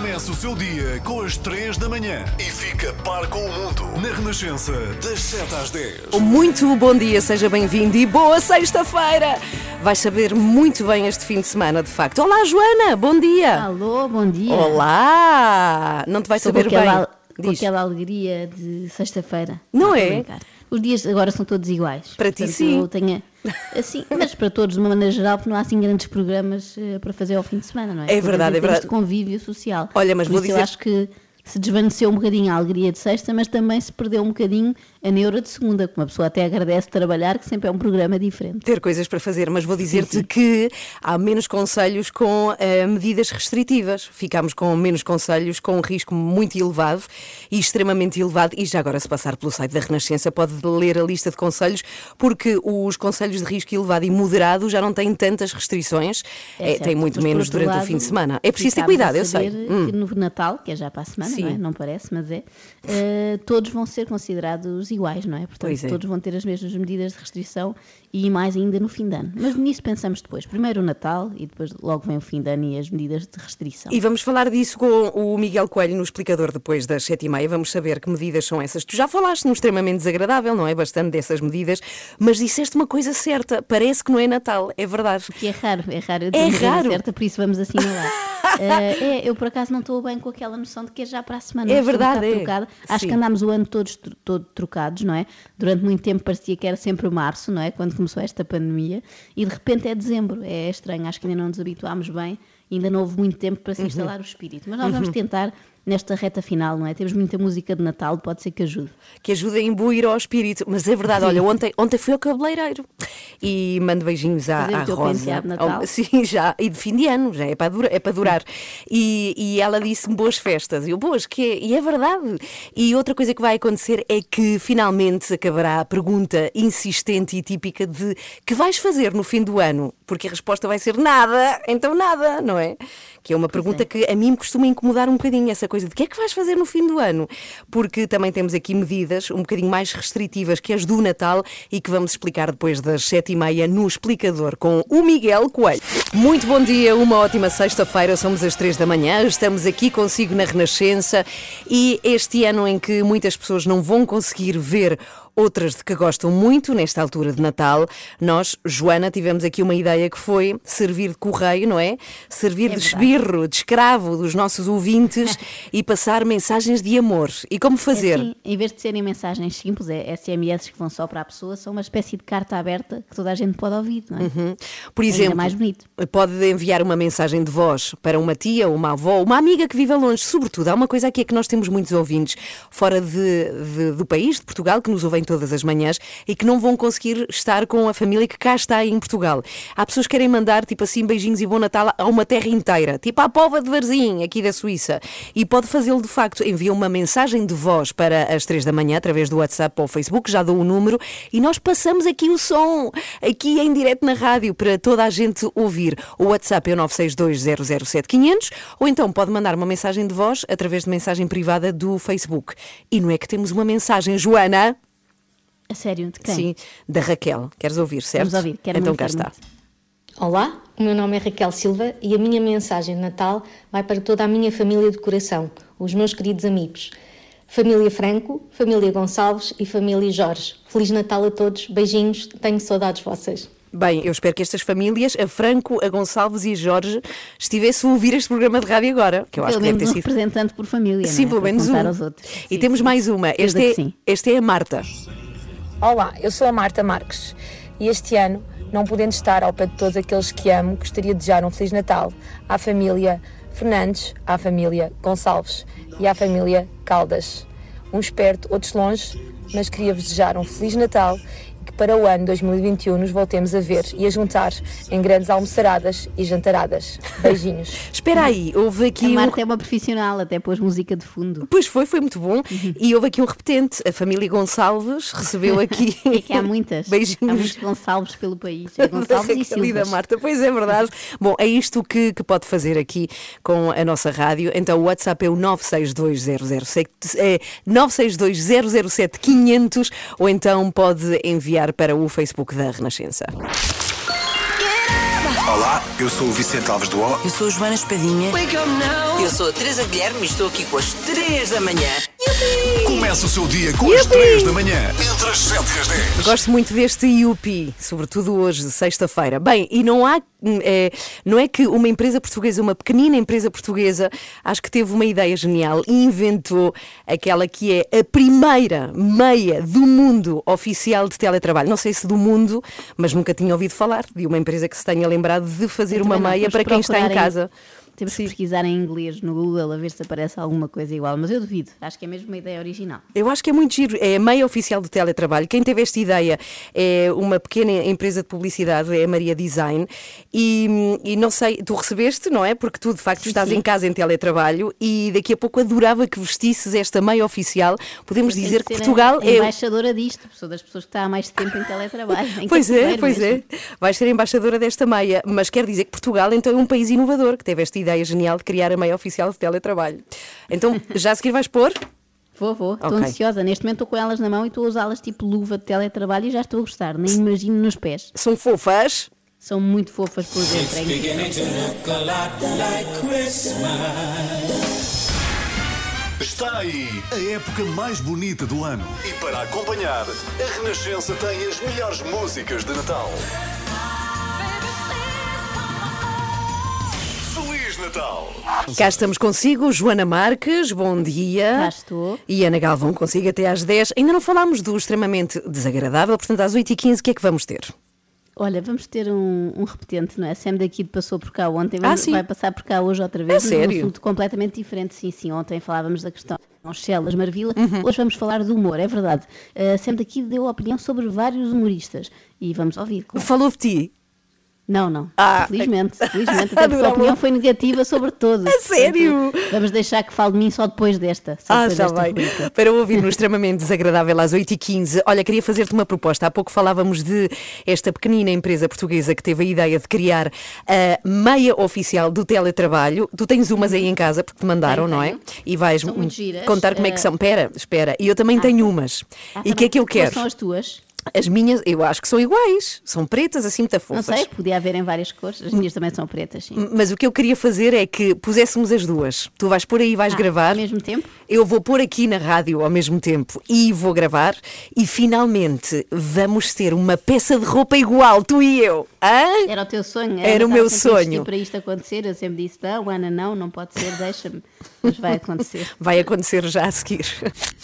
Começa o seu dia com as 3 da manhã e fica par com o mundo na Renascença, das 7 às 10. Muito bom dia, seja bem-vindo e boa sexta-feira! Vais saber muito bem este fim de semana, de facto. Olá, Joana, bom dia! Alô, bom dia. Olá! Não te vais Estou saber com aquela, bem. com aquela alegria de sexta-feira. Não é? brincar. Os dias agora são todos iguais. Para ti, sim. Eu tenho, assim, mas para todos, de uma maneira geral, porque não há assim grandes programas eh, para fazer ao fim de semana, não é? É verdade, é verdade. de convívio social. Olha, mas Por vou dizer- Eu acho que se desvaneceu um bocadinho a alegria de sexta, mas também se perdeu um bocadinho a neura de segunda, que uma pessoa até agradece trabalhar, que sempre é um programa diferente. ter coisas para fazer, mas vou dizer-te que há menos conselhos com eh, medidas restritivas. Ficámos com menos conselhos, com um risco muito elevado e extremamente elevado. E já agora, se passar pelo site da Renascença, pode ler a lista de conselhos, porque os conselhos de risco elevado e moderado já não têm tantas restrições, É certo. têm muito Mas, menos durante o lado, fim de semana. É preciso ter cuidado, eu sei. Hum. No Natal, que é já para a semana, não, é? não parece, mas é, eh, todos vão ser considerados iguais, não é? Portanto, é. todos vão ter as mesmas medidas de restrição e mais ainda no fim de ano. Mas nisso pensamos depois. Primeiro o Natal e depois logo vem o fim de ano e as medidas de restrição. E vamos falar disso com o Miguel Coelho no explicador depois das sete e meia. Vamos saber que medidas são essas. Tu já falaste no extremamente desagradável, não é? Bastante dessas medidas, mas disseste uma coisa certa. Parece que não é Natal, é verdade. Que é raro, é raro. É raro. Certa, por isso vamos assinalar. Eh, é, eu por acaso não estou bem com aquela noção de que é já para a semana. É verdade, é. trocada. Acho Sim. que andámos o ano todos todo trocados, não é? Durante muito tempo parecia que era sempre março, não é? Quando começou esta pandemia e de repente é dezembro. É estranho, acho que ainda não nos habituámos bem, ainda não houve muito tempo Uhum. para se instalar o espírito. Mas nós vamos tentar nesta reta final, não é? Temos muita música de Natal, pode ser que ajude. que ajuda a imbuir ao espírito. Mas é verdade, olha, ontem, ontem fui ao cabeleireiro e mando beijinhos à, à Rosa. de Natal? Oh, sim, já, e de fim de ano, já é para durar. É para durar. E, e ela disse-me boas festas. E eu, boas, que é? E é verdade. E outra coisa que vai acontecer é que finalmente acabará a pergunta insistente e típica de que vais fazer no fim do ano? Porque a resposta vai ser nada, então nada, não é? Que é uma pergunta é. que a mim me costuma incomodar um bocadinho, essa coisa de o que é que vais fazer no fim do ano? Porque também temos aqui medidas um bocadinho mais restritivas que as do Natal e que vamos explicar depois das sete e meia no explicador com o Miguel Coelho. Muito bom dia, uma ótima sexta-feira, somos às três da manhã, estamos aqui consigo na Renascença e este ano em que muitas pessoas não vão conseguir ver outras de que gostam muito nesta altura de Natal. Nós, Joana, tivemos aqui uma ideia que foi servir de correio, não é? Servir É de verdade. esbirro, de escravo dos nossos ouvintes e passar mensagens de amor. E como fazer? É assim, em vez de serem mensagens simples, é SMS que vão só para a pessoa, são uma espécie de carta aberta que toda a gente pode ouvir, não é? Hum, Por Ainda exemplo, pode enviar uma mensagem de voz para uma tia, uma avó, uma amiga que vive longe. Sobretudo, há uma coisa aqui é que nós temos muitos ouvintes fora de- de- do país, de Portugal, que nos ouvem todas as manhãs e que não vão conseguir estar com a família que cá está em Portugal. Há pessoas que querem mandar, tipo assim, beijinhos e bom Natal a uma terra inteira, tipo à Pova de Varzim, aqui da Suíça. E pode fazê-lo de facto. Envia uma mensagem de voz para as três da manhã, através do WhatsApp ou Facebook, já dou o número, e nós passamos aqui o som, aqui em direto na rádio, para toda a gente ouvir. O WhatsApp é o 962007500, ou então pode mandar uma mensagem de voz através de mensagem privada do Facebook. E não é que temos uma mensagem, Joana? A sério, de quem? Sim, da Raquel. Queres ouvir, certo? Vamos ouvir, quero Então muito, cá está. muito. Olá, o meu nome é Raquel Silva e a minha mensagem de Natal vai para toda a minha família de coração, os meus queridos amigos. Família Franco, família Gonçalves e família Jorge. Feliz Natal a todos, beijinhos, tenho saudades vossas. Bem, eu espero que estas famílias, a Franco, a Gonçalves e a Jorge, estivessem a ouvir este programa de rádio agora. Que eu acho Pelo que deve ter um sido. representante por família, Sim, não é? pelo menos um. aos outros. E Sim, temos sim. mais uma. Esta é, sim. esta é a Marta. Olá, eu sou a Marta Marques e este ano, não podendo estar ao pé de todos aqueles que amo, gostaria de desejar um Feliz Natal à família Fernandes, à família Gonçalves e à família Caldas. Uns perto, outros longe, mas queria-vos desejar um Feliz Natal que para o ano 2021 nos voltemos a ver e a juntar em grandes almoçaradas e jantaradas. Beijinhos. Espera aí, houve aqui. A um- Marta é uma profissional, até pôs música de fundo. Pois foi, foi muito bom. E houve aqui um repetente. A família Gonçalves recebeu aqui. É que há muitas. Há Beijinhos. muitos Gonçalves pelo país. É Gonçalves e e da Silvas. Marta, pois é verdade. Bom, é isto que, que pode fazer aqui com a nossa rádio. Então o WhatsApp é o 9620007, é 962007500 ou então pode enviar para o Facebook da Renascença. Olá, eu sou o Vicente Alves do O. Eu sou a Joana Espadinha. Eu sou a Teresa Guilherme e estou aqui com as 3 da manhã. Começa o seu dia com as 3 da manhã, entre as 7 e as 10. Gosto muito deste IUP, sobretudo hoje, de sexta-feira. Bem, e não há. hum, é, não é que uma empresa portuguesa, uma pequenina empresa portuguesa, acho que teve uma ideia genial e inventou aquela que é a primeira meia do mundo oficial de teletrabalho. Não sei se do mundo, mas nunca tinha ouvido falar de uma empresa que se tenha lembrado de fazer Eu uma meia para quem que está em casa. Temos Sim. que pesquisar em inglês no Google a ver se aparece alguma coisa igual, mas eu duvido. Acho que é mesmo uma ideia original. Eu acho que é muito giro. É a meia oficial do teletrabalho. Quem teve esta ideia é uma pequena empresa de publicidade, é a Maria Design. E, e não sei, tu recebeste, não é? Porque tu de facto estás sim. em casa em teletrabalho e daqui a pouco adorava que vestisses esta meia oficial. Podemos Tem dizer que Portugal a, é. embaixadora disto, sou das pessoas que está há mais tempo em teletrabalho. em Pois é, cativeiro pois mesmo. é. Vais ser embaixadora desta meia. Mas quer dizer que Portugal então é um país inovador que teve esta ideia genial de criar a meia oficial de teletrabalho. Então, já a seguir vais pôr? Vou, vou, estou Ok. ansiosa. Neste momento estou com elas na mão e estou a usá-las tipo luva de teletrabalho e já estou a gostar, nem imagino nos pés. São fofas. São muito fofas por dentro. é incrível. Está aí a época mais bonita do ano. E para acompanhar, a Renascença tem as melhores músicas de Natal. Natal! Cá estamos consigo, Joana Marques, bom dia. Cá estou. E Ana Galvão consigo até às 10. Ainda não falámos do extremamente desagradável, portanto às 8h15 o que é que vamos ter? Olha, vamos ter um, um repetente, não é? Sam daqui passou por cá ontem, Ah, vamos- vai passar por cá hoje outra vez. É mas um sério? assunto completamente diferente. Sim, sim. Ontem falávamos da questão Chelas, Marvila. Uhum. Hoje vamos falar do humor, é verdade. Uh, Sam daqui deu opinião sobre vários humoristas e vamos ouvir. claro. Falou de ti. Não, não. Ah. Felizmente, felizmente. Até porque a opinião foi negativa sobre todos. A sério? Portanto, Vamos deixar que fale de mim só depois desta. Só Ah, depois está desta bem. rubrica. Para ouvir no extremamente desagradável às 8h15. Olha, queria fazer-te uma proposta. Há pouco falávamos de esta pequenina empresa portuguesa que teve a ideia de criar a meia oficial do teletrabalho. Tu tens umas aí em casa porque te mandaram, não é? E vais contar como é que são. Espera, espera. E eu também tenho umas. Ah, e o que é que eu também. quero? Quais são as tuas? As minhas, eu acho que são iguais. São pretas, assim, muito Não fofas. sei, podia haver em várias cores. As minhas também são pretas, sim. Mas o que eu queria fazer é que puséssemos as duas. Tu vais por aí, vais Ah, gravar. Ao mesmo tempo? Eu vou pôr aqui na rádio ao mesmo tempo e vou gravar. E finalmente vamos ter uma peça de roupa igual, tu e eu. Hã? Era o teu sonho? Era Ana o meu sonho. para isto acontecer, eu sempre disse: não, Ana, não, não pode ser, deixa-me. Mas vai acontecer. Vai acontecer já a seguir.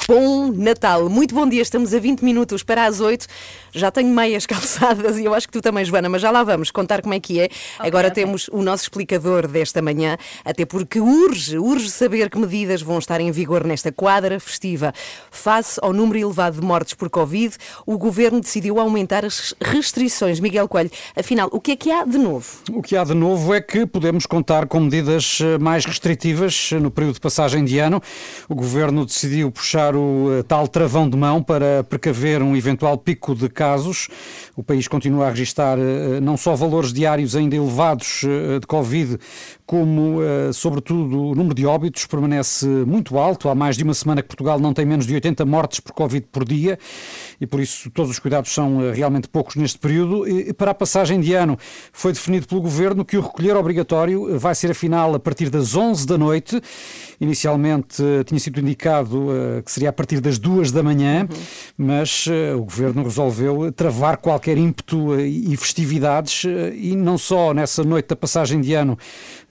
Bom Natal, muito bom dia. Estamos a 20 minutos para as 8. Já tenho meias calçadas e eu acho que tu também, Joana, mas já lá vamos contar como é que é. Agora ok. temos o nosso explicador desta manhã, até porque urge, urge saber que medidas vão estar em vigor nesta quadra festiva. Face ao número elevado de mortes por Covid, o governo decidiu aumentar as restrições. Miguel Coelho, afinal, o que é que há de novo? O que há de novo é que podemos contar com medidas eh, mais restritivas eh, no período de passagem de ano. O governo decidiu puxar o eh, tal travão de mão para precaver um eventual pico de casos. O país continua a registrar eh, não só valores diários ainda elevados eh, de Covid, como, eh, sobretudo, o número de óbitos permanece muito alto. Há mais de uma semana que Portugal não tem menos de 80 mortes por Covid por dia e, por isso, todos os cuidados são realmente poucos neste período. E para a passagem de ano, foi definido pelo Governo que o recolher obrigatório vai ser, afinal, a partir das 11 da noite. Inicialmente tinha sido indicado que seria a partir das 2 da manhã, mas eh, o Governo resolveu travar qualquer ímpeto eh, e festividades eh, e não só nessa noite da passagem de ano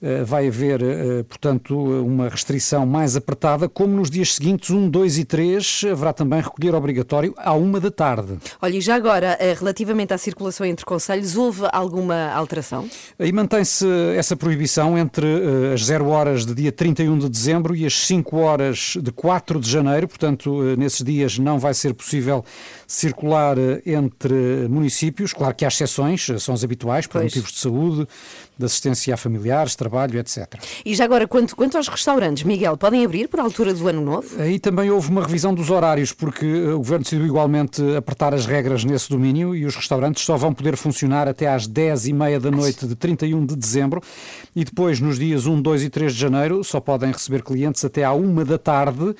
eh, vai haver, portanto, uma restrição mais apertada, como nos dias seguintes, 1, 2 e 3, haverá também recolher obrigatório à uma da tarde. Olha, e já agora, relativamente à circulação entre conselhos, houve alguma alteração? E mantém-se essa proibição entre as 0 horas de dia 31 de dezembro e as 5 horas de 4 de janeiro, portanto, nesses dias não vai ser possível circular entre municípios. Claro que há exceções, são as habituais, por Pois. motivos de saúde, de assistência a familiares, trabalho, etc. E já agora, quanto, quanto aos restaurantes, Miguel, podem abrir por altura do ano novo? Aí também houve uma revisão dos horários, porque eh, o Governo decidiu igualmente apertar as regras nesse domínio e os restaurantes só vão poder funcionar até às 10h30 da noite de 31 de dezembro e depois, nos dias 1, 2 e 3 de janeiro, só podem receber clientes até à 1 da tarde.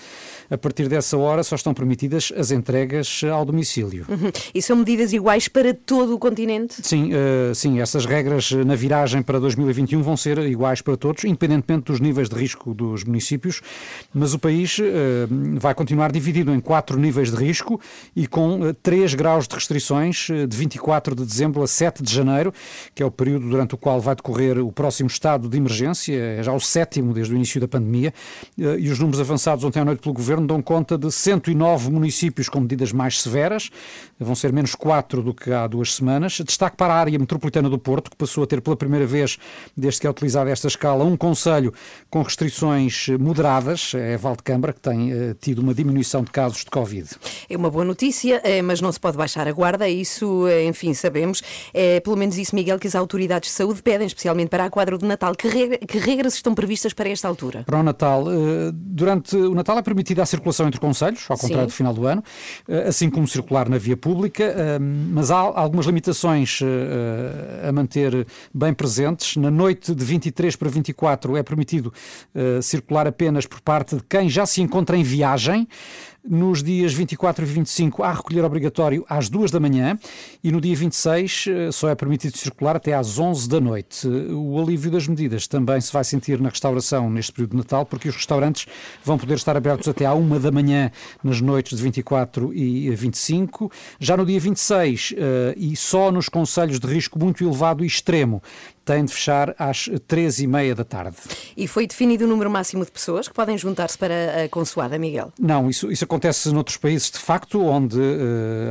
A partir dessa hora só estão permitidas as entregas ao domicílio. Uhum. E são medidas iguais para todo o continente? Sim, eh, sim, essas regras eh, na viragem para 2021 vão ser iguais para todos, independentemente dos níveis de risco dos municípios, mas o país eh, vai continuar dividido em quatro níveis de risco e com eh, três graus de restrições eh, de 24 de dezembro a 7 de janeiro, que é o período durante o qual vai decorrer o próximo estado de emergência, é já o sétimo desde o início da pandemia, e os números avançados ontem à noite pelo Governo dão conta de 109 municípios com medidas mais severas, vão ser menos 4 do que há duas semanas. Destaque para a área metropolitana do Porto, que passou a ter pela primeira vez, desde que é utilizada esta escala, um conselho com restrições moderadas, é Valdecambra, que tem eh, tido uma diminuição de casos de Covid. É uma boa notícia, eh, mas não se pode baixar a guarda, isso, eh, enfim, sabemos. É pelo menos isso, Miguel, que as autoridades de saúde pedem, especialmente para a quadro de Natal. Que, que regras estão previstas para esta altura? Para o Natal, durante o Natal é permitida a circulação entre conselhos, ao contrário Sim. do final do ano, assim como circular na via pública, mas há algumas limitações a manter bem presentes. Na noite de 23 para 24 é permitido eh, circular apenas por parte de quem já se encontra em viagem. Nos dias 24 e 25 há recolher obrigatório às 2 da manhã e no dia 26 eh, só é permitido circular até às 11 da noite. O alívio das medidas também se vai sentir na restauração neste período de Natal, porque os restaurantes vão poder estar abertos até à 1 da manhã nas noites de 24 e 25. Já no dia 26 eh, e só nos conselhos de risco muito elevado e extremo têm de fechar às 3 e meia da tarde. E foi definido o número máximo de pessoas que podem juntar-se para a consoada, Miguel? Não, isso, isso acontece noutros países de facto, onde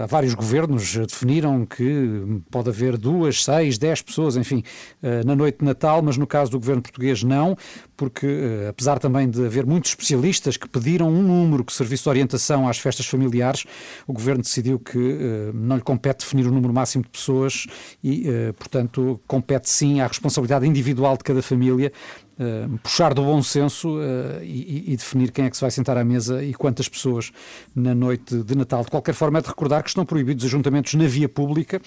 há vários governos eh, definiram que pode haver duas, seis, dez pessoas, enfim, eh, na noite de Natal, mas no caso do governo português não, porque eh, apesar também de haver muitos especialistas que pediram um número que servisse de orientação às festas familiares, o governo decidiu que não lhe compete definir o número máximo de pessoas e, portanto, compete sim à responsabilidade individual de cada família eh, puxar do bom senso eh, e, e definir quem é que se vai sentar à mesa e quantas pessoas na noite de Natal. De qualquer forma, é de recordar que estão proibidos ajuntamentos na via pública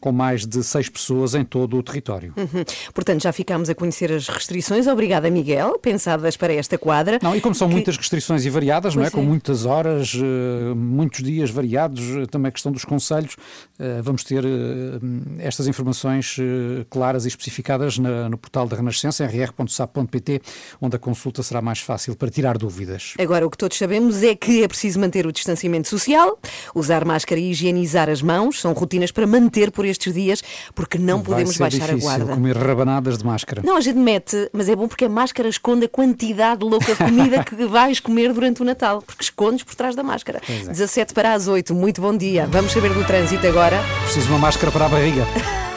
com mais de seis pessoas em todo o território. Uhum. Portanto, já ficámos a conhecer as restrições. Obrigada, Miguel, pensadas para esta quadra. Não, e como são Que- muitas restrições e variadas, não é? Pois com é. muitas horas, eh, muitos dias variados, também a questão dos conselhos, vamos ter estas informações claras e especificadas na- no portal da Renascença, onde a consulta será mais fácil para tirar dúvidas. Agora, o que todos sabemos é que é preciso manter o distanciamento social, usar máscara e higienizar as mãos, são rotinas para manter por estes dias, porque não podemos Vai ser baixar a difícil guarda. comer rabanadas de máscara. Não, a gente mete, mas é bom porque a máscara esconde a quantidade louca de comida que vais comer durante o Natal, porque escondes por trás da máscara. Pois é. 17 para as 8, muito bom dia. Vamos saber do trânsito agora. Preciso de uma máscara para a barriga.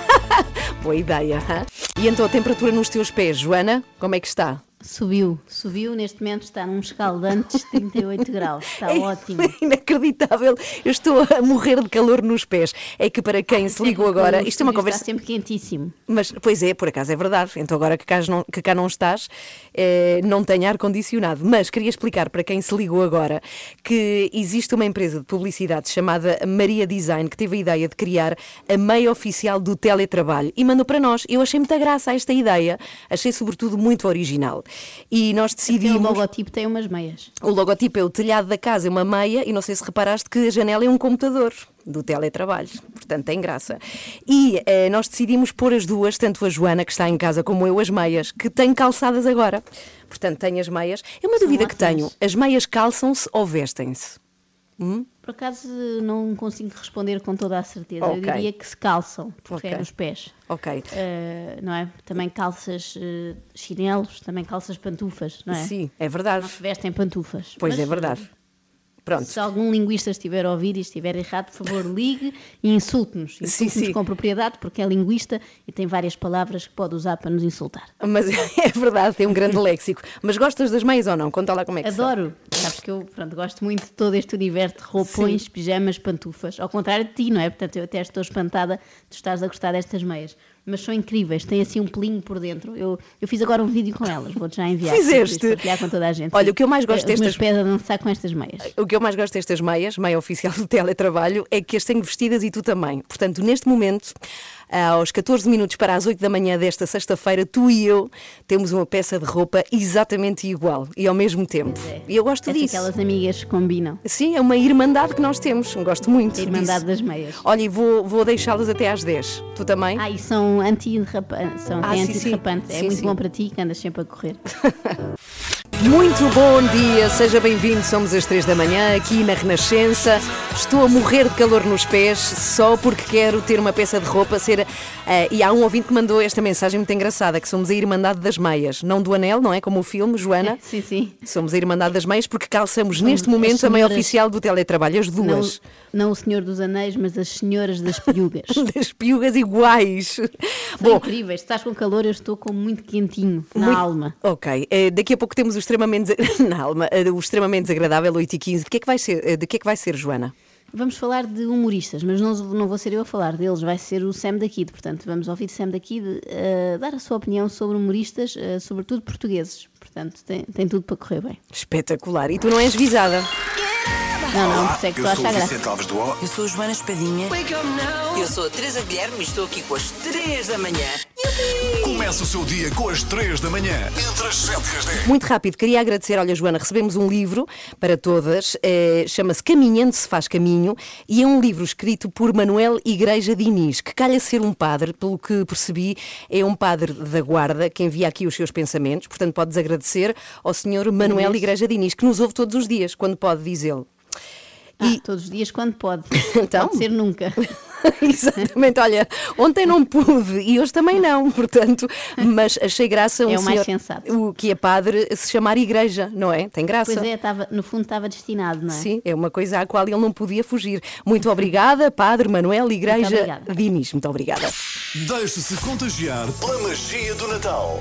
Boa ideia. hã? E então a temperatura nos teus pés, Joana, como é que está? Subiu, subiu, neste momento está num escaldantes 38 graus, está É ótimo. Inacreditável, eu estou a morrer de calor nos pés. É que para quem se ligou agora, O isto é uma conversa. Está sempre quentíssimo. Mas, pois é, por acaso é verdade. Então, agora que cá não, que cá não estás, eh, não tem ar-condicionado. Mas queria explicar para quem se ligou agora que existe uma empresa de publicidade chamada Maria Design que teve a ideia de criar a meia oficial do teletrabalho e mandou para nós. Eu achei muita graça a esta ideia, achei sobretudo muito original. E nós Até o decidimos. logotipo tem umas meias. O logotipo é o telhado da casa, é uma meia, e não sei se reparaste que a janela é um computador do teletrabalho, portanto tem graça. E eh, nós decidimos pôr as duas, tanto a Joana, que está em casa, como eu, as meias, que tenho calçadas agora. Portanto, tenho as meias. É uma dúvida que tenho: as meias calçam-se ou vestem-se? Por acaso não consigo responder com toda a certeza. Ok. Eu diria que se calçam, porque Ok. é nos pés. Ok. Eh, não é? Também calças eh, chinelos, também calças pantufas, não é? Sim, é verdade. Não se vestem pantufas. Pois Mas, é verdade. Pronto. Se algum linguista estiver a ouvir e estiver errado, por favor, ligue e insulte-nos. Insulte-nos com propriedade, porque é linguista e tem várias palavras que pode usar para nos insultar. Mas é verdade, tem um grande léxico. Mas gostas das meias ou não? Conta lá como é que Adoro. Sabes que eu pronto, gosto muito de todo este universo de roupões, Sim. pijamas, pantufas. Ao contrário de ti, não é? Portanto, eu até estou espantada de estares a gostar destas meias mas são incríveis, têm assim um pelinho por dentro. Eu, eu fiz agora um vídeo com elas, vou-te já enviar. Fizeste? partilhar com toda a gente. Olha, o que eu mais gosto destas... Os pés a dançar com estas meias. O que eu mais gosto destas meias, meia oficial do teletrabalho, é que as tenho vestidas e tu também. Portanto, neste momento aos 14 minutos para as 8 da manhã desta sexta-feira, tu e eu temos uma peça de roupa exatamente igual e ao mesmo tempo. É. E eu gosto é disso. Aquelas amigas que combinam. Sim, é uma irmandade que nós temos. Gosto muito. A irmandade disso. das meias. Olha, e vou, vou deixá-las até às 10. Tu também? Ah, e são anti-derrapantes. São ah, anti-derrapantes. É sim, muito bom para ti que andas sempre a correr. Muito bom dia, seja bem-vindo. Somos às três da manhã aqui na Renascença. Estou a morrer de calor nos pés só porque quero ter uma peça de roupa. Ser, uh, e há um ouvinte que mandou esta mensagem muito engraçada: que somos a Irmandade das Meias, não do Anel, não é? Como o filme, Joana? Sim, sim. Somos a Irmandade das Meias porque calçamos somos neste momento senhoras... a meia oficial do teletrabalho, as duas. Não, não, o Senhor dos Anéis, mas as senhoras das piugas. das piugas iguais. São Bom, incríveis. Estás com calor, eu estou com muito quentinho na muito... alma. Ok, uh, daqui a pouco temos os extremamente na alma, eh, o extremamente desagradável 8 e 15. De que é que vai ser, eh, de que é que vai ser Joana? Vamos falar de humoristas, mas não, não vou ser eu a falar deles, vai ser o Sam da Kid. Portanto, vamos ouvir Sam da Kid uh, dar a sua opinião sobre humoristas, uh, sobretudo portugueses. Portanto, tem, tem tudo para correr bem. Espetacular. E tu não és visada? Não, não, por isso é que estou a achar graça. Alves do o. Eu sou a Joana Espadinha. Eu sou a Teresa Guilherme e estou aqui com as 3 da manhã. Começa o seu dia com as 3 da manhã, entre as 7 e as 10. Muito rápido, queria agradecer. Olha, Joana, recebemos um livro para todas, é, chama-se Caminhando se faz caminho, e é um livro escrito por Manuel Igreja Diniz, que calha ser um padre, pelo que percebi, é um padre da guarda que envia aqui os seus pensamentos, portanto podes agradecer ao senhor Manuel Igreja Diniz, que nos ouve todos os dias, quando pode dizê-lo. Ah, e... Todos os dias, quando pode. Então? Pode ser nunca. Exatamente, olha, ontem não pude e hoje também não, portanto, mas achei graça um é o senhor, mais sensato. o que é padre se chamar igreja, não é? Tem graça. Pois é, tava, no fundo estava destinado, não é? Sim, é uma coisa à qual ele não podia fugir. Muito obrigada, Padre Manuel Igreja muito Diniz. Muito obrigada. Deixe-se contagiar pela magia do Natal.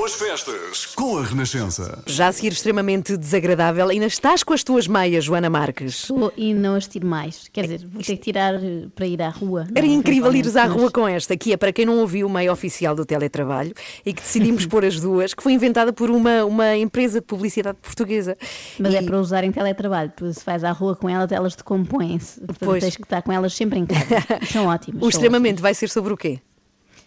Boas festas com a Renascença. Já a seguir extremamente desagradável, ainda estás com as tuas meias, Joana Marques. Estou e não as tiro mais. Quer dizer, vou ter que tirar eh, para ir à rua. Era não, incrível ires à rua com esta, que é para quem não ouviu o meio oficial do teletrabalho e que decidimos pôr as duas, que foi inventada por uma, uma empresa de publicidade portuguesa. Mas e... é para usar em teletrabalho, se vais à rua com elas, elas decompõem-se. Portanto, pois. tens que estar com elas sempre em casa. São ótimas. O extremamente ótimas. vai ser sobre o quê?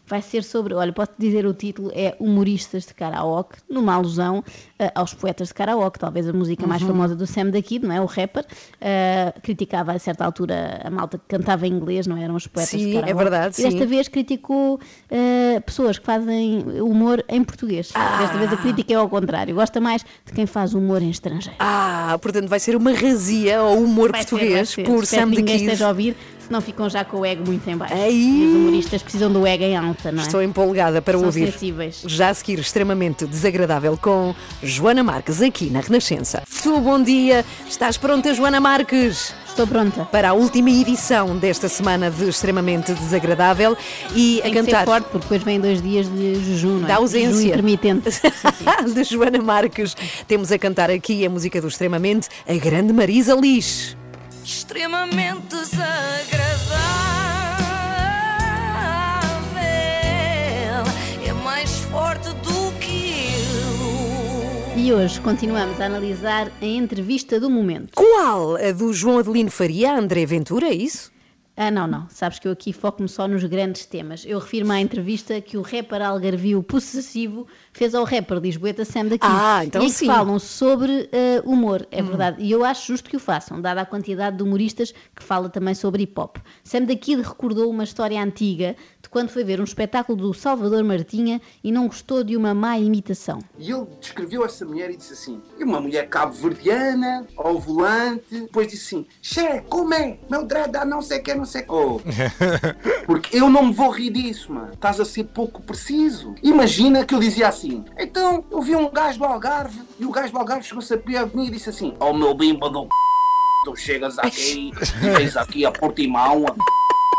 Vai ser sobre, olha, posso dizer o título, é Humoristas de Karaoke, numa alusão uh, aos poetas de karaoke, talvez a música uhum. mais famosa do Sam da Kid, não é? O rapper, uh, criticava a certa altura a malta que cantava em inglês, não eram os poetas sim, de karaoke. é verdade, E desta vez criticou uh, pessoas que fazem humor em português. Ah. Desta vez a crítica é ao contrário, gosta mais de quem faz humor em estrangeiro. Ah, portanto vai ser uma razia ao humor vai português ser, por Sam da Kid. ninguém esteja a ouvir, senão ficam já com o ego muito em baixo. Aí... E os humoristas precisam do ego em alta, não é? Estou empolgada para São ouvir. Sensíveis. Já a seguir, extremamente desagradável com Joana Marques aqui na Renascença. Tu, bom dia. Estás pronta, Joana Marques? Estou pronta. Para a última edição desta semana de Extremamente Desagradável e Tem a cantar. Que ser forte, porque depois vem dois dias de jejum, não é? Da ausência. Jejum intermitente. de Joana Marques. Temos a cantar aqui a música do Extremamente, a grande Marisa Liz extremamente desagradável. É mais forte do que eu. E hoje continuamos a analisar a entrevista do momento. Qual? A do João Adelino Faria, André Ventura, é isso? Ah, não, não. Sabes que eu aqui foco-me só nos grandes temas. Eu refiro-me à entrevista que o rapper algarvio possessivo fez ao rapper lisboeta Sam daqui. Ah, então e sim. que falam sobre uh, humor, é hum. verdade. E eu acho justo que o façam, dada a quantidade de humoristas que fala também sobre hip-hop. Sam daqui recordou uma história antiga de quando foi ver um espetáculo do Salvador Martinha e não gostou de uma má imitação. E ele descreveu essa mulher e disse assim, e uma mulher cabo-verdiana, ao volante, depois disse assim, Xé, como é? Meu drada, não sei o que, não Riam-se é que. Oh. Porque eu não me vou rir disso, mano. Estás a ser pouco preciso. Imagina que eu dizia assim: então eu vi um gajo do Algarve e o gajo do Algarve chegou-se a pé de mim e disse assim: Ó oh, meu bimba do tu chegas aqui e vens aqui a Portimão.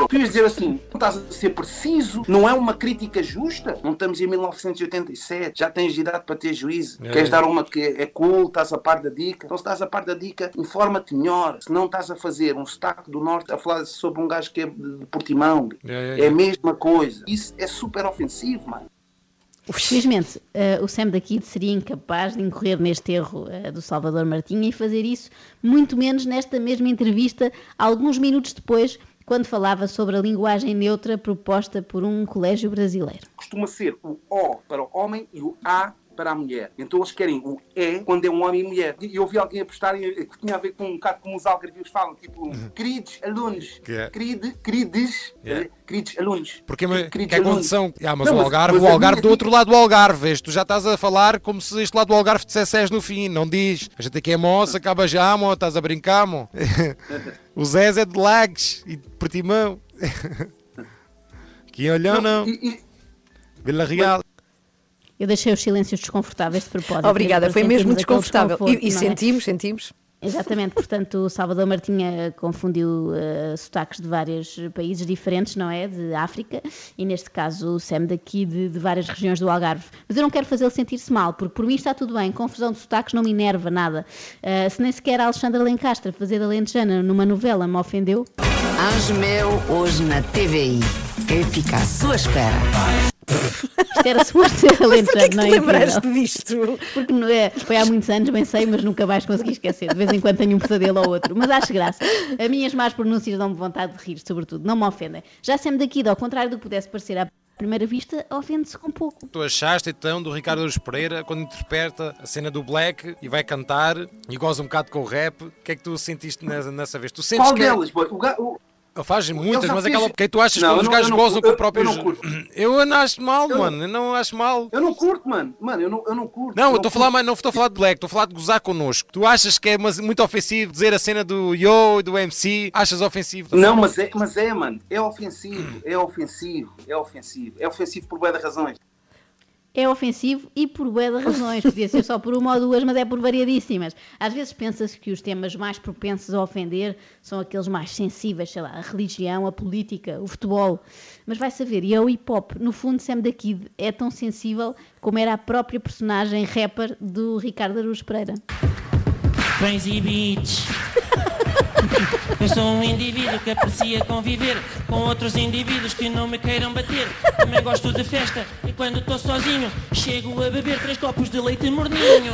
Eu queria dizer assim, não estás a ser preciso, não é uma crítica justa. Não estamos em 1987, já tens idade para ter juízo. É. Queres dar uma que é cool, estás a par da dica. Então, se estás a par da dica, informa-te melhor. Se não estás a fazer um sotaque do Norte a falar sobre um gajo que é de de Portimão, É, é, é é. a mesma coisa. Isso é super ofensivo, mano. Felizmente, eh, o Sam da Kid seria incapaz de incorrer neste erro eh, do Salvador Martinha e fazer isso, muito menos nesta mesma entrevista, alguns minutos depois, quando falava sobre a linguagem neutra proposta por um colégio brasileiro. Costuma ser o O para o homem e o A para a mulher. Então eles querem o E quando é um homem e mulher. E eu ouvi alguém apostar que tinha a ver com um bocado como os algarvios falam, tipo, queridos alunos, Que é? querido, queridos, Yeah. eh, queridos alunos. Porque mas, Queridos que é alunos. condição. Ah, mas Não, o Algarve, mas o Algarve do outro lado do Algarve, vês? Tu já estás a falar como se este lado do Algarve dissesse és no fim, não diz. A gente aqui é moça, acaba já, mo, estás a brincar, mo. o Zé é de Lagos e de Portimão. que olhão, não. E- e- Vila Real. Eu deixei os silêncios desconfortáveis de propósito. Obrigada, foi mesmo desconfortável. E, e é? sentimos, sentimos. Exatamente, portanto, o Salvador Martinha confundiu eh, sotaques de vários países diferentes, não é? De África, e neste caso o Sam daqui de, de várias regiões do Algarve. Mas eu não quero fazê-lo sentir-se mal, porque por mim está tudo bem, confusão de sotaques não me enerva nada. Eh, se nem sequer a Alexandra Lencastre fazer da Lentejana numa novela me ofendeu, Anjo meu, hoje na TVI. Eu fico à sua espera. Isto era suposto ser a Mas porquê Lentejana, que não é? lembraste incrível? disto? Porque não é, foi há muitos anos, bem sei, mas nunca vais conseguir esquecer. De vez em quando tenho um pesadelo ou outro. Mas acho graça. As minhas más pronúncias dão-me vontade de rir, sobretudo. Não me ofendem. Já sempre daqui, ao contrário do que pudesse parecer à primeira vista, ofende-se com pouco. Tu achaste então do Ricardo Aruz Pereira quando interpreta a cena do Black e vai cantar e goza um bocado com o rap? O que é que tu sentiste nessa, nessa vez? Tu sentes Qual que delas, boy? O ga- o- faz muitas, mas aquela. Quem tu achas Não, que os não- gajos não gozam com próprios. eu não curto. Eu não acho mal, Eu não- mano. Eu não acho mal. Eu não curto, mano. Mano, eu não, eu não curto. Não, eu estou a falar, mas não estou a falar de black, estou a falar de gozar connosco. Tu achas que é mas, muito ofensivo dizer a cena do Yo e do MC? Achas ofensivo? Não, mas é, mas é, mano. É ofensivo, é ofensivo, é ofensivo. É ofensivo por de razões. É ofensivo e por bué de razões. Podia ser só por uma ou duas, mas é por variadíssimas. Às vezes pensa-se que os temas mais propensos a ofender são aqueles mais sensíveis, sei lá, a religião, a política, o futebol. Mas vai saber, e é o hip-hop. No fundo, Sam da Kid é tão sensível como era a própria personagem rapper do Ricardo Araújo Pereira. Crazy Beach. Eu sou um indivíduo que aprecia conviver com outros indivíduos que não me queiram bater. Também gosto de festa e quando estou sozinho chego a beber três copos de leite morninho.